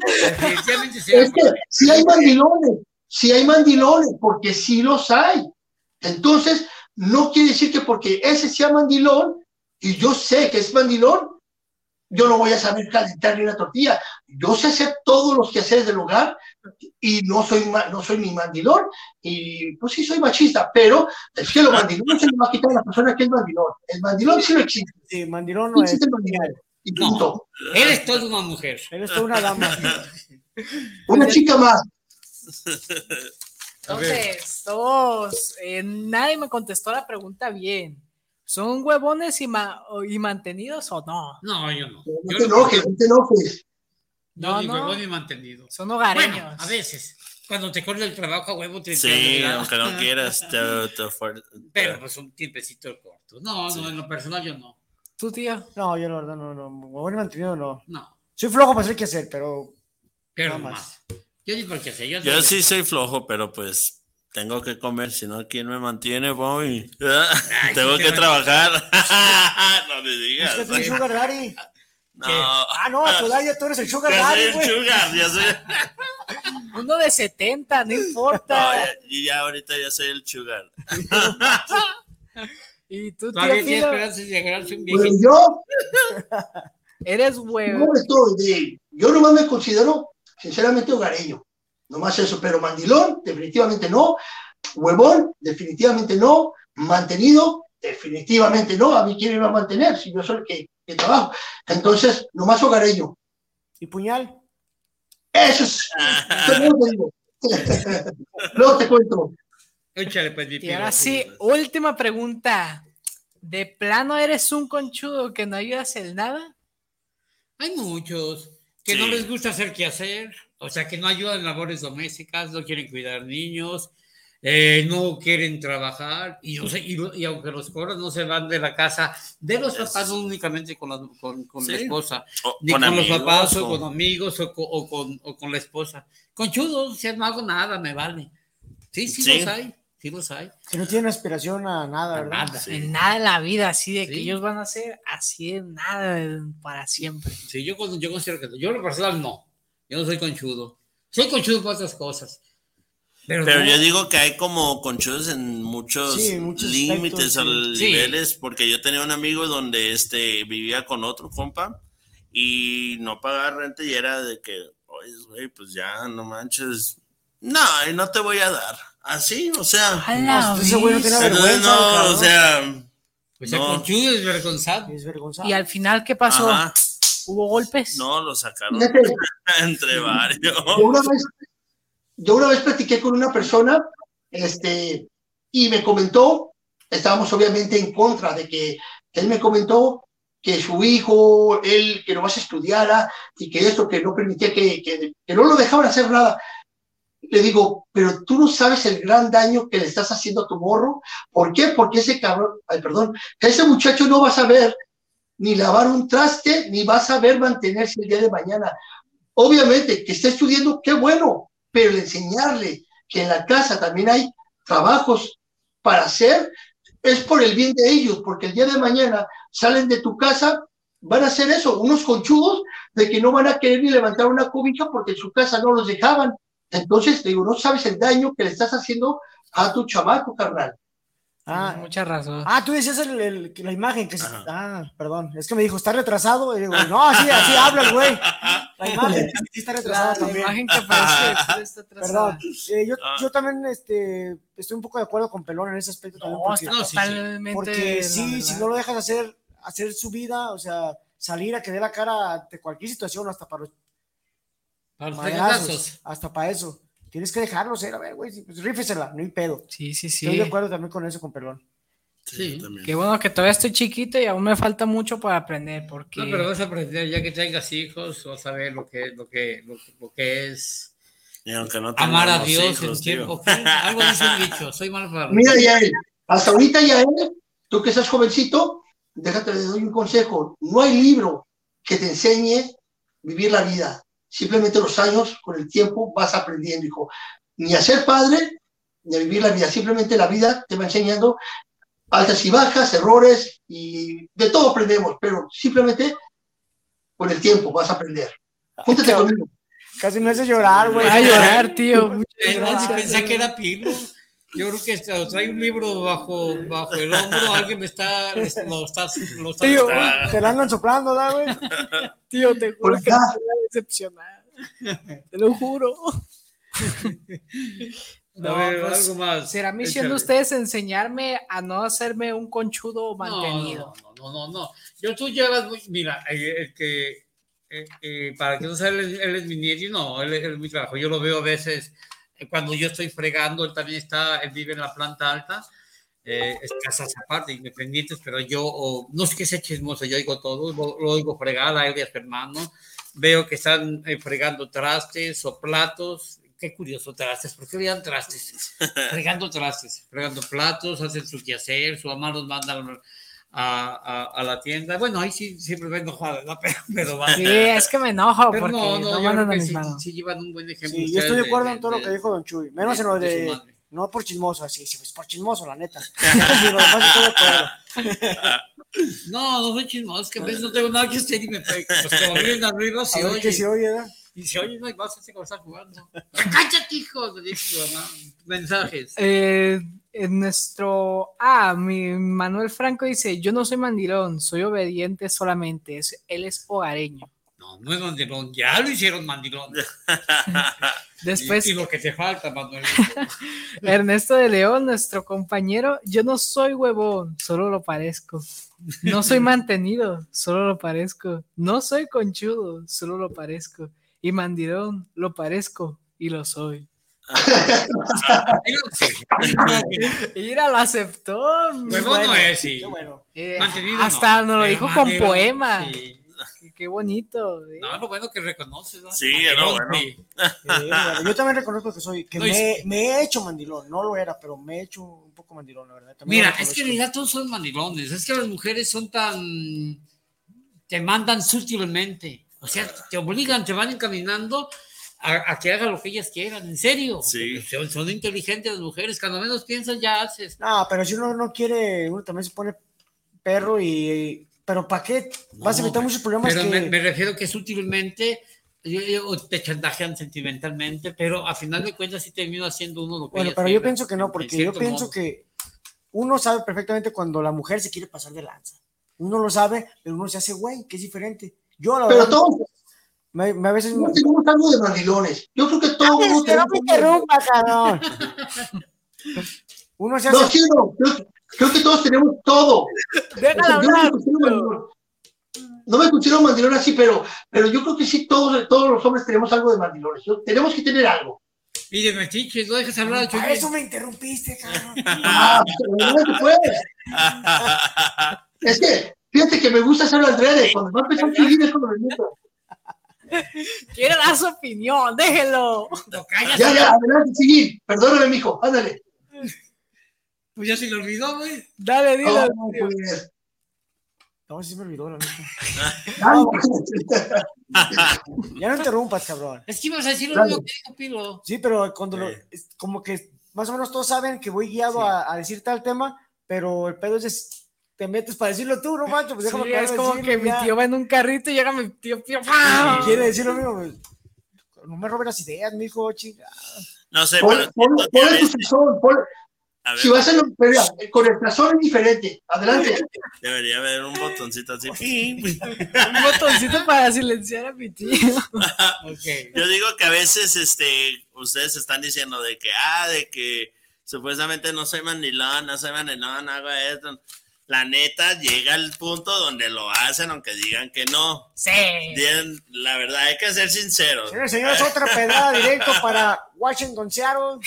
si hay mandilones, si hay mandilones, porque sí los hay. Entonces, no quiere decir que porque ese sea mandilón y yo sé que es mandilón, yo no voy a saber calentar ni una tortilla. Yo sé hacer todos los quehaceres del hogar y no soy, no soy ni mandilón y pues sí soy machista, pero es que los mandilones se le va a quitar a la persona que es mandilón. El mandilón sí no existe. Sí, mandilón No no es. existe el mandilón. Y punto. Eres toda una mujer. Eres toda una dama. Una chica más. Entonces, todos, eh, nadie me contestó la pregunta bien. ¿Son huevones y, ma- y mantenidos o no? No, yo no. No Yo te no, enojes, no te enojes. yo No, ni no. huevón ni mantenido. Son hogareños. Bueno, a veces. Cuando te corre el trabajo a huevo, te Sí, aunque no quieras, te, te Pero pues un tiempecito corto. No, no, en lo personal yo no. ¿Tú, tío? No, yo la verdad no, no. Huevón y mantenido no. No. Soy flojo para hacer qué hacer, pero. Pero Nada más. más. Yo ni por qué sé. Yo, Yo soy- sí soy flojo, pero pues tengo que comer, si no, ¿quién me mantiene, boy? tengo sí, que trabajar. no me Es digas. que tú eres Sugar Daddy. No, Ah, no, a tu edad ya tú eres el Sugar ya soy Daddy, el güey. sugar, ya soy. Uno de 70, no No, importa. ya- y ya ahorita ya soy el sugar. y tú, Todavía tienes Pilo, esperanza de llegar a ser un Pues viejito. yo, Eres No, huevo. estoy de- yo nomás me considero, sinceramente, hogareño. Nomás eso, pero mandilón, definitivamente no. Huevón, definitivamente no. Mantenido, definitivamente no. A mí, ¿quién me va a mantener si yo soy el que, que trabajo? Entonces, nomás hogareño. ¿Y puñal? Eso es. Luego te cuento. Échale, pues, Y ahora sí, última pregunta. ¿De plano eres un conchudo que no ayudas en nada? Hay muchos que no les gusta hacer qué hacer, o sea, que no ayudan en labores domésticas, no quieren cuidar niños, eh, no quieren trabajar, y, yo sé- y, y aunque los cobran, no se van de la casa de los papás, no únicamente con la, con, con la esposa, O ni con con, los papás, o o- con amigos, o, co- o con, o con la esposa. Conchudos, si no hago nada, me vale. Sí, sí, Sí. los hay, sí los hay. Que no tienen aspiración a nada, A ¿verdad? nada. En nada en la vida, así de que Sí. ellos van a ser así de nada para siempre. Sí, yo, yo considero que no. yo en lo personal no. Yo no soy conchudo. Soy conchudo para otras cosas. Pero, Pero no- yo digo que hay como conchudos en muchos, Sí, muchos límites sí. niveles, porque yo tenía un amigo donde este vivía con otro compa y no pagaba renta y era de que, oye, güey, pues ya, no manches. No, y no te voy a dar. Así, o sea. La Ese güey no entonces, vergüenza, no, cabrón. o sea. O sea, no. conchudo es vergonzado. Es vergonzado. Y al final, ¿qué pasó? Ajá, ¿Hubo golpes? no, lo sacaron entre varios. yo una vez, yo una vez platiqué con una persona, este, y me comentó, estábamos obviamente en contra de que él me comentó que su hijo, él que nomás estudiara y que esto, que no permitía que, que, que no lo dejaban hacer nada. Le digo, pero tú no sabes el gran daño que le estás haciendo a tu morro. ¿Por qué? Porque ese cabrón, ay, perdón, ese muchacho no va a saber ni lavar un traste, ni va a saber mantenerse el día de mañana. Obviamente, que esté estudiando, qué bueno, pero enseñarle que en la casa también hay trabajos para hacer, es por el bien de ellos, porque el día de mañana salen de tu casa, van a hacer eso, unos conchudos de que no van a querer ni levantar una cúbica porque en su casa no los dejaban. Entonces, te digo, no sabes el daño que le estás haciendo a tu chamaco, carnal. Ah, Mucha razón. Ah, tú decías el- el- la imagen que Ajá. Ah, perdón. Es que me dijo, está retrasado. Y digo, no, así, así habla el güey. La imagen sí está La, retrasada la también. imagen que aparece está atrasada. Perdón. Eh, yo, Ah. yo también este, estoy un poco de acuerdo con Pelón en ese aspecto también. Porque, no, sí, totalmente. porque la sí, verdad. si no lo dejas hacer, hacer su vida, o sea, salir a que dé la cara ante cualquier situación, hasta para los Para los madrazos, hasta para eso. Tienes que dejarlo ser, a ver, güey, sí, pues rífesela, no hay pedo. Sí, sí, Estoy de sí. acuerdo también con eso, con Pelón. Sí. también. Qué bueno que todavía estoy chiquito y aún me falta mucho para aprender. Porque No, pero vas a aprender, ya que tengas hijos, vas a ver lo que, lo que, lo, que- lo que es Y aunque no amar a Dios hijos, en tiempo. Algo dice un dicho, soy malo para Mira, Yael, hasta ahorita, Yael, tú que estás jovencito, déjate, le doy un consejo. No hay libro que te enseñe vivir la vida. Simplemente los años, con el tiempo, vas aprendiendo, hijo. Ni a ser padre, ni a vivir la vida. Simplemente la vida te va enseñando altas y bajas, errores, y de todo aprendemos, pero simplemente con el tiempo vas a aprender. Júntate conmigo. Casi me hace llorar, güey. A llorar, tío. Gracias. pensé que era Pilo. Yo creo que este, trae un libro bajo, bajo el hombro, alguien me está, lo está, lo está Tío, Ah. te la andan soplando, ¿da, güey? Tío, te juro Por que acá. te voy a decepcionar. Te lo juro. A ver, pues, algo más. Será misión Échale. de ustedes enseñarme a no hacerme un conchudo mantenido. No, no, no, no, no. Yo tú llevas muy, mira, eh, el que, eh, eh, para que no sea, él, es- él es mi nieto, y no, él, es- él es mi trabajo. Yo lo veo a veces eh, cuando yo estoy fregando, él también está, él vive en la planta alta, eh, es casas aparte, independientes, pero yo, oh, no sé qué sea chismoso, yo oigo todo, lo, lo oigo fregar a él y a su hermano, veo que están eh, fregando trastes o platos, qué curioso, trastes, ¿por qué le dan trastes? fregando trastes, fregando platos, hacen su quehacer, su mamá los manda a, a, a la tienda. Bueno, ahí sí siempre me enojada, ¿verdad? Pero, pero va. Sí, es que me enojo Pero porque no, no, no, yo creo que sí, sí llevan un buen ejemplo. Sí, yo estoy de acuerdo en todo lo que dijo Don Chuy, menos en lo de de, no por chismoso, así, sí, pues por chismoso, la neta. Sí, de. No, no soy chismoso, es que a veces no tengo nada que hacer y me pego. Pues como viven arriba, A se oye. qué se oye, ¿verdad? Y se oye, no hay más, como están jugando. ¡Cállate, hijo! Le dice su mamá. Mensajes. Eh, En nuestro. Ah, mi Manuel Franco dice: Yo no soy mandilón, soy obediente solamente. es- él es hogareño. No, no es mandilón, ya lo hicieron mandilón. Después- Y, y lo que te falta, Manuel. Ernesto de León, nuestro compañero. Yo no soy huevón, solo lo parezco. No soy mantenido, solo lo parezco. No soy conchudo, solo lo parezco. Y mandilón, lo parezco y lo soy. Mira, lo aceptó. Huevón Bueno, no es, sí. bueno. Eh, hasta no, nos lo dijo con poema. sí. Qué, bonito. eh. No, lo bueno que reconoces, ¿no? Sí, Mandilón, no, bueno. sí. Eh, yo también reconozco que soy, que No, me, y- me he hecho mandilón, no lo era, pero me he hecho un poco mandilón, la verdad. También Mira, lo es que en realidad todos son mandilones. Es que las mujeres son tan. te mandan sutilmente. O sea, te obligan, te van encaminando a, a que hagan lo que ellas quieran, en serio. Sí. Son, son inteligentes las mujeres, cuando menos piensas ya haces. No, pero si uno no quiere, uno también se pone perro y... Pero ¿para qué? Vas a evitar muchos problemas Pero que... me, me refiero que sutilmente yo- yo- te chantajean sentimentalmente, pero a final de cuentas sí termina haciendo uno lo que Bueno, pero yo pienso que no, porque yo pienso modo. que uno sabe perfectamente cuando la mujer se quiere pasar de lanza. Uno lo sabe, pero uno se hace güey, que es diferente. Yo, la Pero verdad, todos me, me- a veces... todos tenemos algo de mandilones. Yo creo que todos ¡Ay, no que no me tenemos. interrumpa, cabrón! Uno se hace... No, sí, no. Creo, creo que todos tenemos todo. Déjala Yo no me hablar. No me considero mandilón así, pero, pero yo creo que sí, todos, todos los hombres tenemos algo de mandilones. Yo- tenemos que tener algo. Y de metiches, no dejes hablar al Para eso me interrumpiste, cabrón. Ah, pero no se puede. Es que, fíjate que me gusta hacerlo al drede. Cuando va a empezar a escribir es cuando me meto. Quiere dar su opinión, déjelo. No, cállate. Ya, ya, adelante, seguir. Perdóname, mijo, ándale. Pues ya se le olvidó, güey. Dale, dilo. No, pues, No, sí se me olvidó, la neta. ya, Ya no interrumpas, cabrón. Es que ibas a decir lo mismo que dijo Pilo. Sí, pero cuando lo, Sí. es como que más o menos todos saben que voy guiado a, a decir tal tema, pero el pedo es, es- te metes para decirlo tú, no mancho, pues déjame Sí, es como decirlo que mi ya. tío va en un carrito y llega mi tío ¡pam! quiere decir lo mismo, pues, no me robes las ideas, mijo, chinga. No sé, Pon- pero pon- ponle tu veces- sazón, ver, Si vas a lo, mira, con el sazón es diferente. Adelante. debería haber un botoncito así. Un botoncito para silenciar a mi tío. Ok. Yo digo que a veces este, ustedes están diciendo de que, ah, de que supuestamente no soy mandilón, no soy mandilón, hago esto. La neta llega al punto donde lo hacen, aunque digan que no. Sí. Bien, la verdad, hay que ser sinceros. Señores, señores, otra pedrada directo para Washington, Seattle.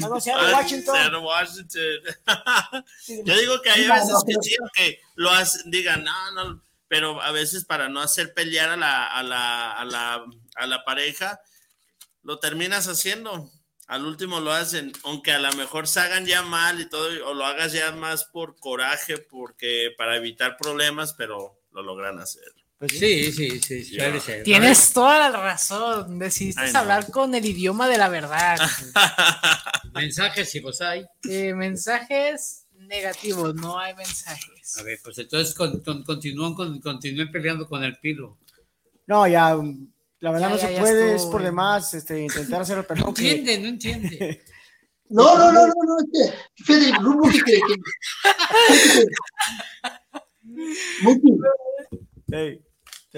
Ah, no, Seattle, Washington. Seattle, Washington. Yo digo que hay veces que sí, que lo hacen, digan, no, no, pero a veces para no hacer pelear a la, a la, a la, a la pareja, lo terminas haciendo. Al último lo hacen, aunque a lo mejor se hagan ya mal y todo, o lo hagas ya más por coraje, porque para evitar problemas, pero lo logran hacer. Pues sí. Sí, sí, sí, suele ser. Tienes toda la razón. Decidiste Ay, no. hablar con el idioma de la verdad. Mensajes, si los hay. Eh, mensajes negativos, no hay mensajes. A ver, pues entonces con- con- continúan, con, continúen peleando con el Pilo. No, ya, la verdad Ya, no ya, se ya puede, estuvo, es por demás este, intentar hacer el No que- entiende, no entiende. No, no, no, no, no, el grupo que,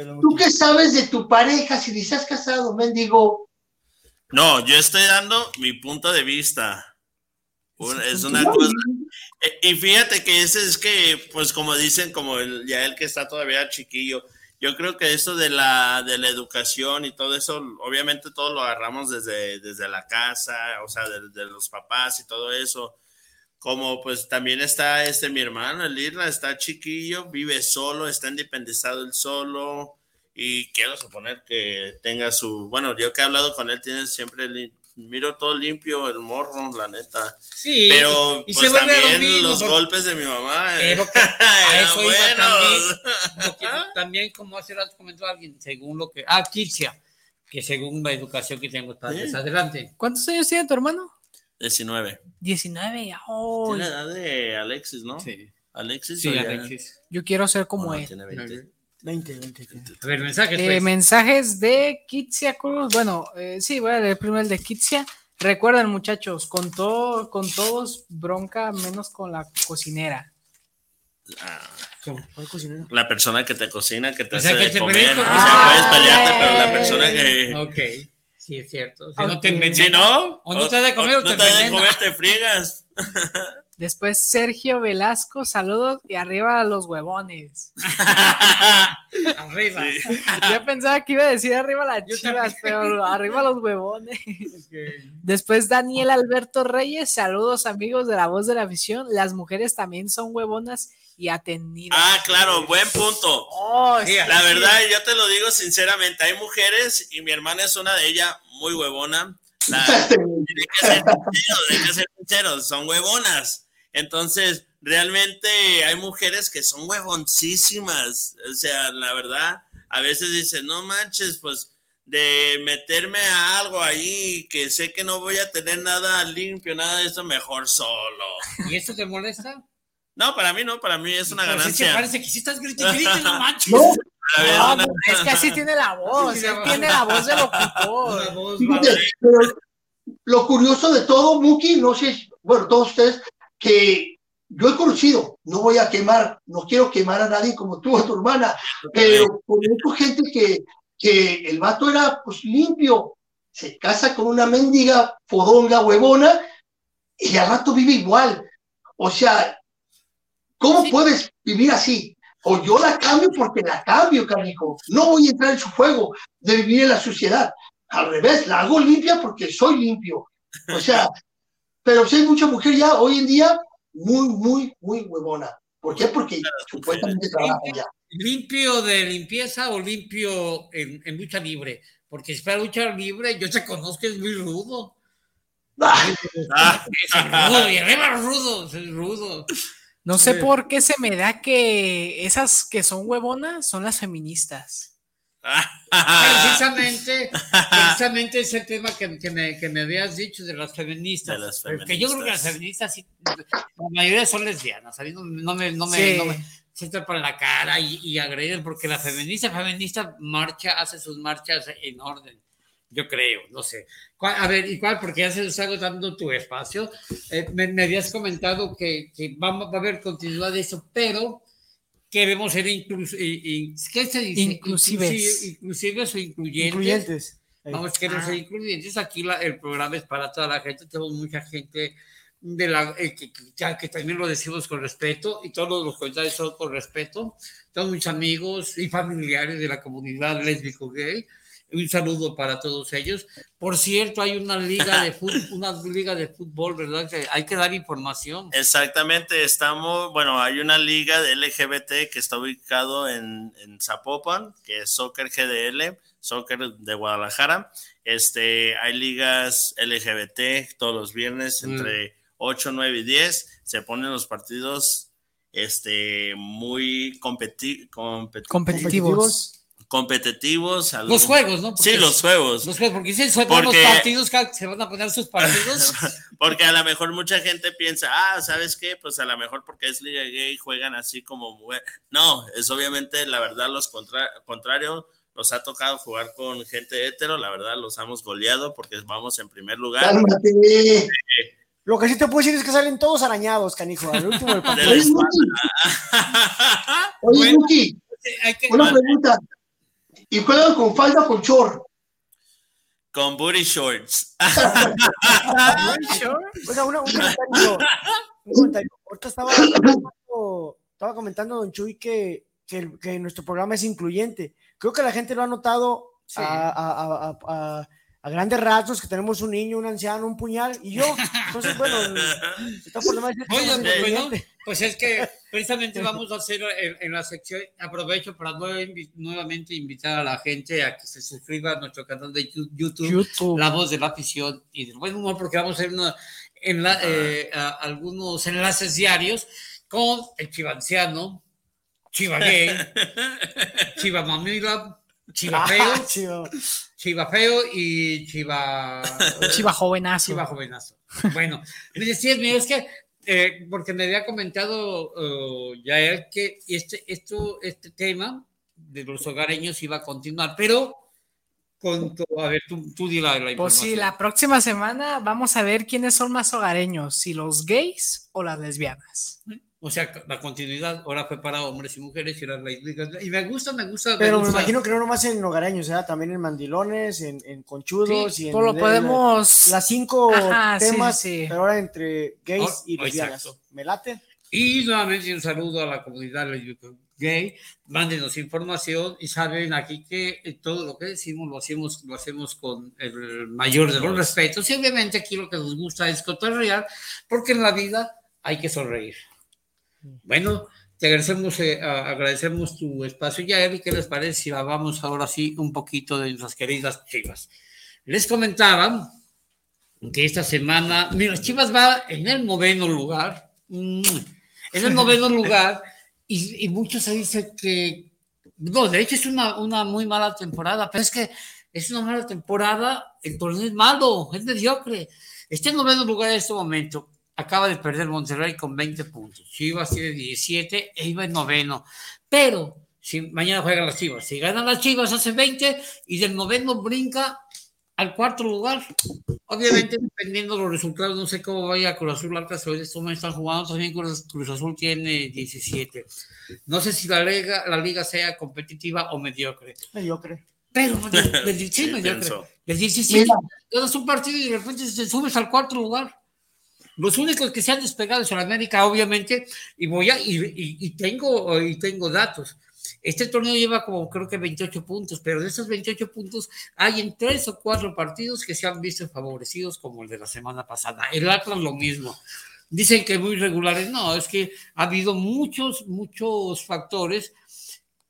lo- ¿tú qué sabes de tu pareja si ni se has casado, mendigo? No, yo estoy dando mi punto de vista. Es una cosa. Eh, Y fíjate que ese es que, pues como dicen, como el, ya el que está todavía chiquillo, yo creo que eso de la, de la educación y todo eso, obviamente todo lo agarramos desde, desde la casa, o sea, desde los papás y todo eso. Como pues también está este mi hermano, el Irra, está chiquillo, vive solo, está independizado él solo y quiero suponer que tenga su, bueno, yo que he hablado con él, tiene siempre, miro todo limpio, el morro, la neta. Sí. Pero y pues también los porque- golpes de mi mamá. Pero que a eran eso iba buenos. también, lo que también, como hace rato comentó alguien, según lo que. Ah, Kitsia, que según la educación que tengo padres. Sí. Adelante. ¿Cuántos años tiene tu hermano? 19. 19. Oh, Tiene la edad de Alexis, ¿no? Sí. Alexis. Sí, ya- yo quiero ser como él. tiene 20. 20, 20. A ver, mensajes. Eh, pues. mensajes de Kitsia Cruz. Bueno, eh, sí, voy a leer primero el de Kitsia. Recuerden, muchachos, con todo, con todos bronca, menos con la cocinera. Ah, la persona que te cocina, que te O sea, hace que de te comer. peleas O con- sea, puedes pelearte, pero la persona que. Ok, sí, es cierto. Si Ok. no te envenenas. Si no, O no te de comer o no te te da de comer, te friegas. Después Sergio Velasco, saludos y arriba a los huevones. Arriba. Yo pensaba que iba a decir arriba las chivas, pero arriba los huevones. Después Daniel Alberto Reyes, saludos amigos de la voz de la afición. Las mujeres también son huevonas y atendidas. Ah, claro, buen punto. Oh, Sí, La sí. verdad, yo te lo digo sinceramente, hay mujeres y mi hermana es una de ellas, muy huevona. La, tiene que ser sincero, hay que ser sinceros, son huevonas. Entonces, realmente hay mujeres que son huevoncísimas. O sea, la verdad, a veces dicen, no manches, pues de meterme a algo ahí que sé que no voy a tener nada limpio, nada de eso, mejor solo. ¿Y eso te molesta? No, para mí no, para mí es una Pues es que ganancia. parece que si estás gritando, grite, no manches. No, mí es No, una- es que así tiene la voz, Sí, él la- tiene la voz de Una locutor. voz, pero lo curioso de todo, Muki, no sé, bueno, todos ustedes, que yo he conocido, no voy a quemar, no quiero quemar a nadie como tú o tu hermana, pero conozco gente que, que el vato era pues limpio, se casa con una mendiga fodonga huevona y al rato vive igual. O sea, ¿cómo puedes vivir así? O yo la cambio porque la cambio, canijo. No voy a entrar en su juego de vivir en la suciedad. Al revés, la hago limpia porque soy limpio. O sea, pero sí hay mucha mujer ya hoy en día muy, muy, muy huevona. ¿Por qué? Porque supuestamente trabaja ya. ¿Limpio de limpieza o limpio en, en lucha libre? Porque si para lucha libre, yo te conozco, es muy rudo. Ah, Ah, Es rudo, y arriba rudo, es rudo. No sé por qué se me da que esas que son huevonas son las feministas. Precisamente, precisamente ese tema que, que me, que me habías dicho de las feministas. De las Que yo creo que las feministas, sí, la mayoría son lesbianas. A mí no, no me, no me, Sí. no me- se por la cara y, y agreden, porque la feminista, feminista marcha, hace sus marchas en orden. Yo creo, no sé. ¿Cuál- a ver, ¿y cuál? Porque ya se está agotando tu espacio. Eh, me, me habías comentado que, que va, va a haber continuidad de eso, pero queremos ser inclus, i- i- ¿qué se dice? Inclusives. Inclusi- inclusives o incluyentes. Incluyentes. Vamos, queremos ser incluyentes. Aquí la- el programa es para toda la gente. Tenemos mucha gente de la, eh, que, ya que también lo decimos con respeto y todos los comentarios son con respeto. Tengo muchos amigos y familiares de la comunidad lésbico-gay. Un saludo para todos ellos. Por cierto, hay una liga de fútbol, una liga de fútbol, ¿verdad? Que hay que dar información. Exactamente, estamos, bueno, hay una liga de LGBT que está ubicado en, en Zapopan, que es Soccer GDL, Soccer de Guadalajara. Este, hay ligas LGBT todos los viernes Mm. entre 8, 9 y 10. Se ponen los partidos este, muy competi competi- Competitivos. competitivos. Los algún- juegos, ¿no? Sí, los juegos. Los juegos, porque si se ponen los Porque- partidos, se van a poner sus partidos. Porque a lo mejor mucha gente piensa, ah, ¿sabes qué? Pues a lo mejor porque es liga gay juegan así como mujer. No, es obviamente la verdad los contra contrario. Nos ha tocado jugar con gente hetero, la verdad los hemos goleado porque vamos en primer lugar. Cálmate. Lo que sí te puedo decir es que salen todos arañados, canijo. Al último partido. Oye, Bueno. Hay que- una pregunta. ¿Y juegan con falda o con chor? Con booty shorts. Oiga, una- un comentario. Un comentario. Ahorita estaba comentando, estaba comentando Don Chuy que, que, nuestro programa es incluyente. Creo que la gente lo ha notado Sí. a, a- a- a- a- grandes rasgos, que tenemos un niño, un anciano, un puñal y yo. Entonces, bueno, está por demás decir que Oye, pues, bueno, pues es que precisamente vamos a hacer en, en la sección, aprovecho para nueva- nuevamente invitar a la gente a que se suscriba a nuestro canal de YouTube, YouTube. La Voz de la Afición y del Buen Humor, porque vamos a hacer una, enla- eh, a- algunos enlaces diarios con el chivanciano, Chiva Gay, Chiva Mamila, Chiva Feo, Ah, chido. Chiva Feo y Chiva... Chiva jovenazo. Chiva jovenazo. Bueno, me decías, mira, es que, eh, porque me había comentado eh, ya él que este, esto, este tema de los hogareños iba a continuar, pero con tu, a ver, tú, tú di la, la Pues sí, la próxima semana vamos a ver quiénes son más hogareños, si los gays o las lesbianas. O sea, la continuidad ahora fue para hombres y mujeres y, era la- y me gusta, me gusta. Pero me gusta. imagino que no nomás en hogareños, ¿eh? también en mandilones, en, en conchudos Sí, y en pues lo de- podemos- las cinco Ajá, temas, sí, sí. pero ahora entre gays Oh, y lesbianas. exacto. ¿Me late? Y nuevamente un saludo a la comunidad gay. Mándenos información y saben aquí que eh, todo lo que decimos lo hacemos, lo hacemos con el mayor de los respetos. Y obviamente aquí lo que nos gusta es cotorrear, porque en la vida hay que sonreír. Bueno, te agradecemos, eh, agradecemos tu espacio, Yael. ¿Qué les parece si vamos ahora sí un poquito de nuestras queridas chivas? Les comentaba que esta semana, mira, Chivas va en el noveno lugar, mm, en el noveno lugar, y, y muchos se dicen que, no, de hecho es una, una muy mala temporada, pero es que es una mala temporada, el torneo es malo, es mediocre. Está en noveno lugar en este momento, acaba de perder Monterrey con 20 puntos, Chivas tiene 17 e iba en noveno, pero si mañana juegan las Chivas, si ganan las Chivas hace 20 y del noveno brinca al cuarto lugar. Obviamente, dependiendo de los resultados, no sé cómo vaya Cruz Azul Atlas, hoy momentos están jugando, también Cruz, Cruz Azul tiene 17. No sé si la liga, la liga sea competitiva o mediocre. Mediocre. Pero del, del- sí, Sí, mediocre. Del 17, Mira. ganas un partido y de repente te subes al cuarto lugar. Los únicos que se han despegado es el América, obviamente, y voy a, y, y- y tengo, y tengo datos. Este torneo lleva como creo que 28 puntos, pero de esos 28 puntos hay en tres o cuatro partidos que se han visto favorecidos, como el de la semana pasada. El Atlas lo mismo. Dicen que muy regulares, no, es que ha habido muchos, muchos factores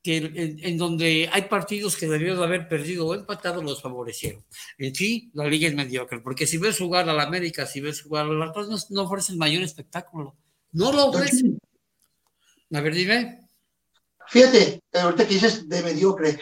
que en, en donde hay partidos que debieron de haber perdido o empatado los favorecieron. En sí, la liga es mediocre, porque si ves jugar al América, si ves jugar al Atlas, no, no ofrecen mayor espectáculo. No lo ofrecen. A ver, dime. Fíjate, ahorita que dices de mediocre,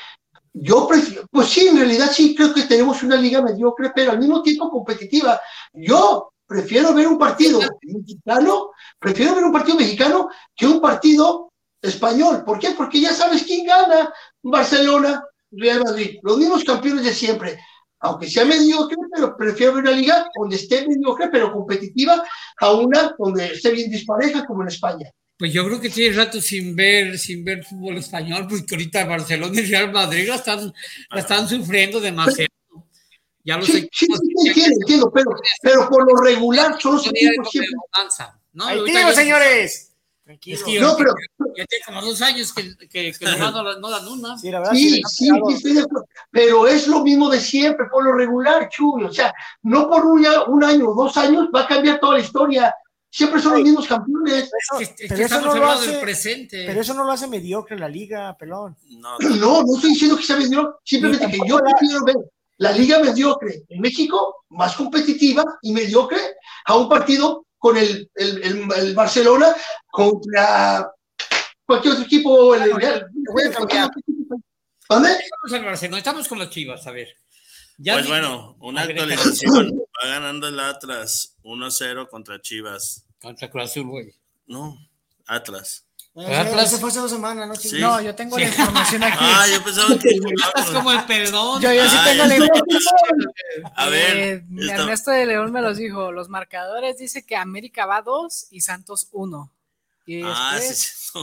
yo prefiero, pues sí, en realidad sí creo que tenemos una liga mediocre, pero al mismo tiempo competitiva. Yo prefiero ver un partido mexicano, prefiero ver un partido mexicano que un partido español. ¿Por qué? Porque ya sabes quién gana. Barcelona, Real Madrid, los mismos campeones de siempre. Aunque sea mediocre, pero prefiero ver una liga donde esté mediocre, pero competitiva, a una donde esté bien dispareja, como en España. Pues yo creo que tiene rato sin ver, sin ver fútbol español, porque ahorita Barcelona y Real Madrid la están, la están sufriendo demasiado. Ya los Sí, sí, sí, entiendo, entiendo, pero, pero por lo regular son los equipos siempre. ¿no? ¡Ahí tiro, Es que yo- No, pero- ya tiene como dos años que, que, que no, dan- no dan una. Sí, la verdad, Sí, sí, sí, sí, estoy de acuerdo. Pero es lo mismo de siempre, por lo regular, Chuy. O sea, no por un, año o dos años va a cambiar toda la historia. Siempre son los mismos campeones. Eso- Es que pero eso estamos no lo hablando del hace, presente. pero eso no lo hace mediocre la liga, pelón. No, No, no estoy diciendo que sea mediocre, simplemente que yo prefiero ver la liga mediocre en México, más competitiva y mediocre, a un partido con el, el, el- el Barcelona contra cualquier otro equipo. El, ¿Dónde? Estamos con las chivas, a ver. Ya Pues bueno, una actualización. Va ganando el Atlas 1-0 contra Chivas. Contra Cruz Azul, güey. No, Atlas. Fue hace dos semanas, ¿no? Sí. No, yo tengo Sí. la información aquí. Ah, yo pensaba que. Estás como el perdón. Yo, yo sí Ay, tengo la información. A ver, Eh, Ernesto de León me los dijo. Los marcadores dice que América va 2 y Santos 1. Y Ah, sí.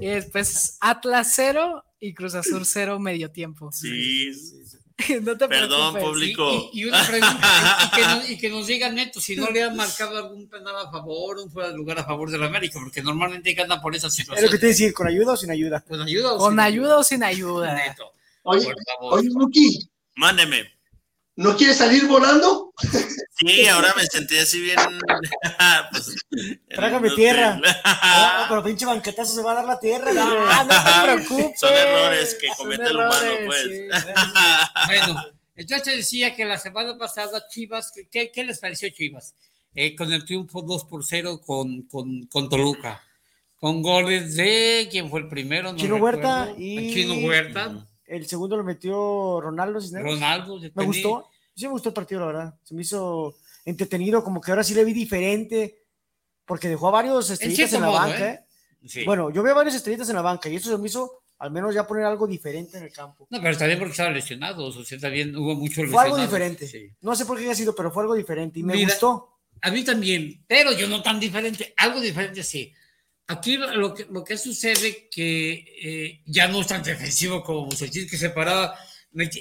y después Atlas 0 y Cruz Azul 0 medio tiempo. Sí, sí, sí. no te Perdón, preocupes. público. Y, y una pregunta, y que, nos, y que nos digan neto si no le han marcado algún penal a favor o un fuera de lugar a favor del América, porque normalmente gana por esa Es lo situación. que te decir, ¿con ayuda o sin ayuda? ¿Con ayuda o Con sin ayuda o sin ayuda. Neto, Oye, oye, Luqui, Mándeme. ¿no quieres salir volando? Sí, ahora me sentí así bien. pues, Trágame tierra. Ah, pero pinche banquetazo se va a dar la tierra. Ah, no te preocupes. Son errores que comete el humano, pues. sí. Bueno, entonces te decía que la semana pasada Chivas, ¿qué, qué les pareció Chivas? Eh, con el triunfo 2 por 0 con, con, con Toluca. Con goles de, ¿quién fue el primero? No Chino Huerta y- Chino Huerta, El segundo lo metió Ronaldo Cisneros. Ronaldo. Me gustó. Sí me gustó el partido, la verdad. Se me hizo entretenido, como que ahora sí le vi diferente, porque dejó a varios estrellitas en, la modo, banca. ¿eh? ¿eh? Sí. Bueno, yo veo varios estrellitas en la banca y eso se me hizo al menos ya poner algo diferente en el campo. No, pero también porque estaban lesionados, o sea, también hubo mucho Fue lesionados. algo diferente. Sí. No sé por qué haya sido, pero fue algo diferente y me Mira, gustó. A mí también, pero yo no tan diferente, algo diferente sí. Aquí lo que, lo que sucede que eh, ya no es tan defensivo como Bucetich, que se paraba,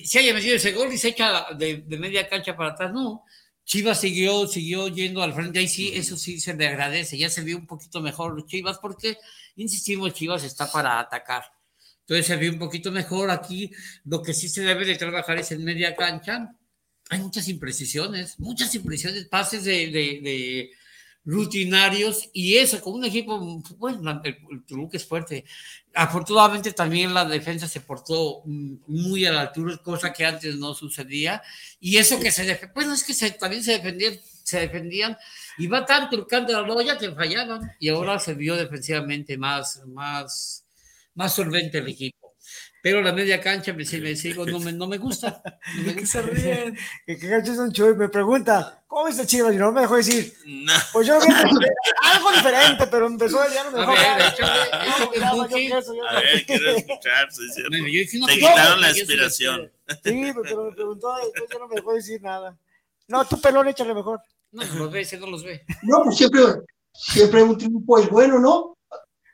se haya metido ese gol y se echa de, de media cancha para atrás, no. Chivas siguió, siguió yendo al frente, ahí sí, eso sí se le agradece, ya se vio un poquito mejor Chivas, porque, insistimos, Chivas está para atacar. Entonces se vio un poquito mejor. Aquí, lo que sí se debe de trabajar es en media cancha, hay muchas imprecisiones, muchas imprecisiones, pases de, de- de rutinarios y eso, con un equipo, bueno, el, el Toluca es fuerte. Afortunadamente también la defensa se portó muy a la altura, cosa que antes no sucedía. Y eso que se defendía, bueno, es que se- también se defendían, se defendían, y va tanto el canto de la loya que fallaban, y ahora se vio defensivamente más, más, más solvente el equipo. Pero la media cancha, me, me sigo, no me, no me gusta. No me gusta. Que que gacho es un Chuy, me pregunta, ¿cómo viste Chivas? Y no me dejó decir. No. Pues yo vi algo diferente, pero empezó ya no me A dejó ver, yo que A ver, quiero escuchar, yo dije una Te quitaron la se inspiración. Sí, pero me preguntó, después ya no me dejó decir nada. No, tú pelón, échale mejor. No, los ve, ese no los ve. No, pues siempre, siempre un triunfo es bueno, ¿no?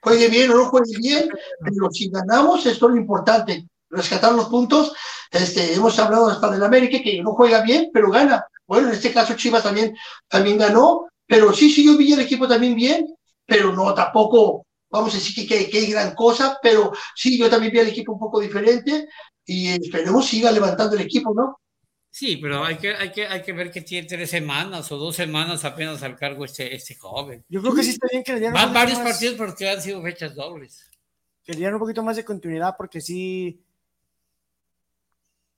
Juegue bien o no juegue bien, pero si ganamos, esto es lo importante, rescatar los puntos. Este, hemos hablado hasta del América, que no juega bien, pero gana. Bueno, en este caso Chivas también, también ganó, pero sí, sí, yo vi el equipo también bien, pero no tampoco, vamos a decir que, que, que hay gran cosa, pero sí, yo también vi el equipo un poco diferente y esperemos siga levantando el equipo, ¿no? Sí, pero hay que, hay que, hay que ver que tiene tres semanas o dos semanas apenas al cargo este, este joven. Yo creo que sí está bien que le dieran Van varios más- partidos porque han sido fechas dobles. que le dieran un poquito más de continuidad porque sí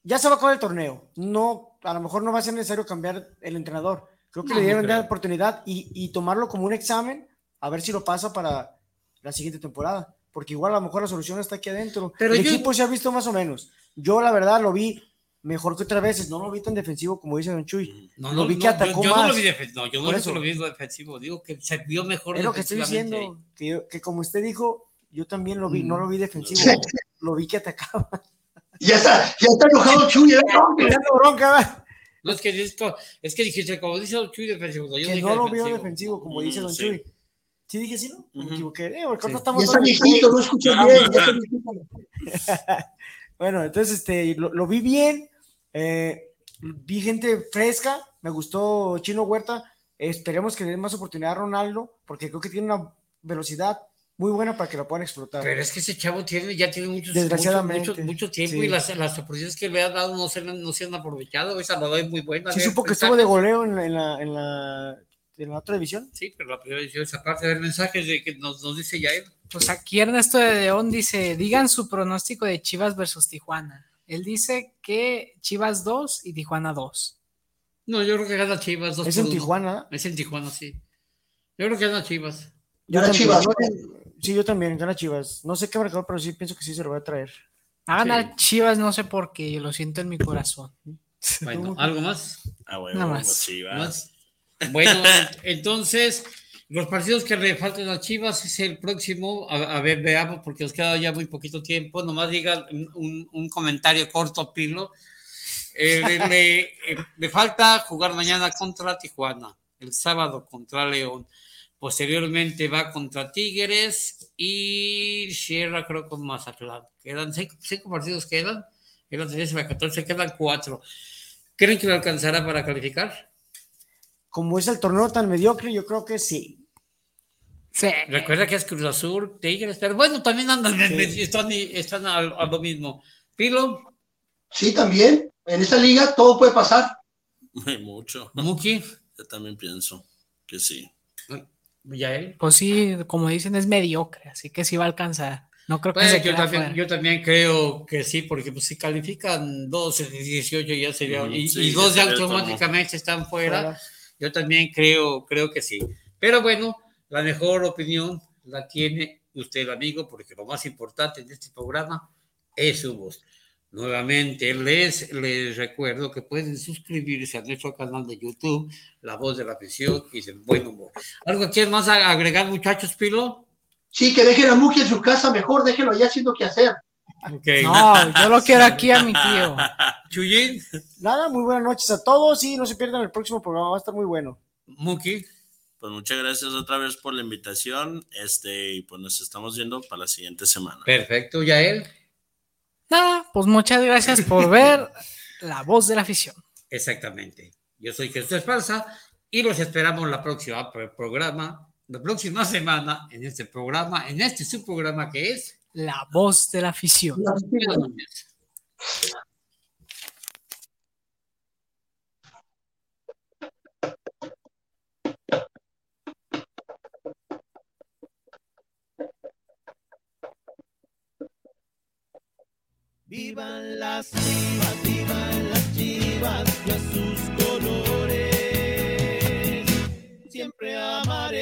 ya se va a acabar el torneo. No a lo mejor no va a ser necesario cambiar el entrenador. Creo que No, le dieron la oportunidad y, y tomarlo como un examen a ver si lo pasa para la siguiente temporada porque igual a lo mejor la solución está aquí adentro. Pero el yo- equipo se ha visto más o menos. Yo la verdad lo vi mejor que otras veces no lo vi tan defensivo como dice Don Chuy No, lo no, vi no, que atacó yo, yo más no lo vi defensivo, no, yo no eso. lo defensivo, digo que se vio mejor es lo que estoy diciendo que, yo- que como usted dijo yo también lo vi Mm. no lo vi defensivo Sí. lo vi que atacaba Ya está, ya está enojado Chuy, ¿eh? Me dando bronca. No, es que, esto, es que dijiste, como dice Don Chuy, defensivo. no, yo que dije no lo vio defensivo. defensivo, como dice Don sí. Chuy. Sí, dije sí, ¿no? Me equivoqué. Eh, porque Sí. ahorita estamos Ya está viejito, no escucha bien, ya está viejito. Bueno, entonces este, lo, lo vi bien. Eh, vi gente fresca. Me gustó Chino Huerta. esperemos que le den más oportunidad a Ronaldo, porque creo que tiene una velocidad muy buena para que la puedan explotar. Pero es que ese chavo tiene, ya tiene muchos, Desgraciadamente, mucho, mucho, mucho tiempo sí. y las, las oportunidades que le ha dado no se, no se han aprovechado. Esa la doy muy buena. Sí, de supo que mensajes. estuvo de goleo en la, en la, en la, en la otra división. Sí, pero la primera edición, esa parte del mensaje de que nos, nos dice ya él. Pues aquí Ernesto de León dice, digan su pronóstico de Chivas versus Tijuana. Él dice que Chivas 2 y Tijuana 2. No, yo creo que gana Chivas. dos Es por en uno. Tijuana. Es en Tijuana, sí. Yo creo que gana Chivas. Yo Gana también, Chivas. sí, yo también, gana Chivas. No sé qué marcador, pero sí pienso que sí se lo va a traer. A ganar Chivas, no sé por qué, yo lo siento en mi corazón. Bueno, ¿algo más? Ah, bueno, Nada más. Chivas. Más. Bueno, entonces, los partidos que le faltan a Chivas es el próximo. A, ver, veamos, porque nos queda ya muy poquito tiempo. Nomás diga un, un- comentario corto, Pilo. Eh, eh, le falta jugar mañana contra Tijuana, el sábado contra León. Posteriormente va contra Tigres y cierra, creo, con Mazatlán. Quedan cinco, cinco partidos, quedan. Quedan 13 a 14, quedan cuatro. ¿Creen que lo alcanzará para calificar? Como es el torneo tan mediocre, yo creo que sí. Sí. Recuerda que es Cruz Azul, Tigres, pero bueno, también andan, en medio, están, están a, a lo mismo. Pilo, Sí, también. En esta liga todo puede pasar. Hay mucho. Muki, Yo también pienso que sí. Yael. Pues sí, como dicen, es mediocre, así que sí va a alcanzar. No creo que Pues se yo, también, yo también creo que sí, porque pues, si califican 12 de 18 ya sería, Ujú, y, sí, y dos ya automáticamente están fuera. Fuera. Yo también creo, creo que sí. Pero bueno, la mejor opinión la tiene usted, amigo, porque lo más importante en este programa es su voz. Nuevamente, les, les recuerdo que pueden suscribirse a nuestro canal de YouTube, La Voz de la Afición y del Buen Humor. ¿Algo quieren más agregar, muchachos, Pilo? Sí, que dejen a Muki en su casa mejor, déjenlo allá haciendo qué hacer. Ok. No, yo lo quiero aquí a mi tío. Chuyín, Nada, muy buenas noches a todos y no se pierdan el próximo programa, va a estar muy bueno. Muki. Pues muchas gracias otra vez por la invitación. Este, y pues nos estamos viendo para la siguiente semana. Perfecto, Yael. Nada, pues muchas gracias por ver La Voz de la Afición. Exactamente. Yo soy Jesús Esparza y los esperamos la próxima pro- programa, la próxima semana en este programa, en este subprograma que es La Voz de la Afición. Vivan las chivas, vivan las chivas y a sus colores. Siempre amaré.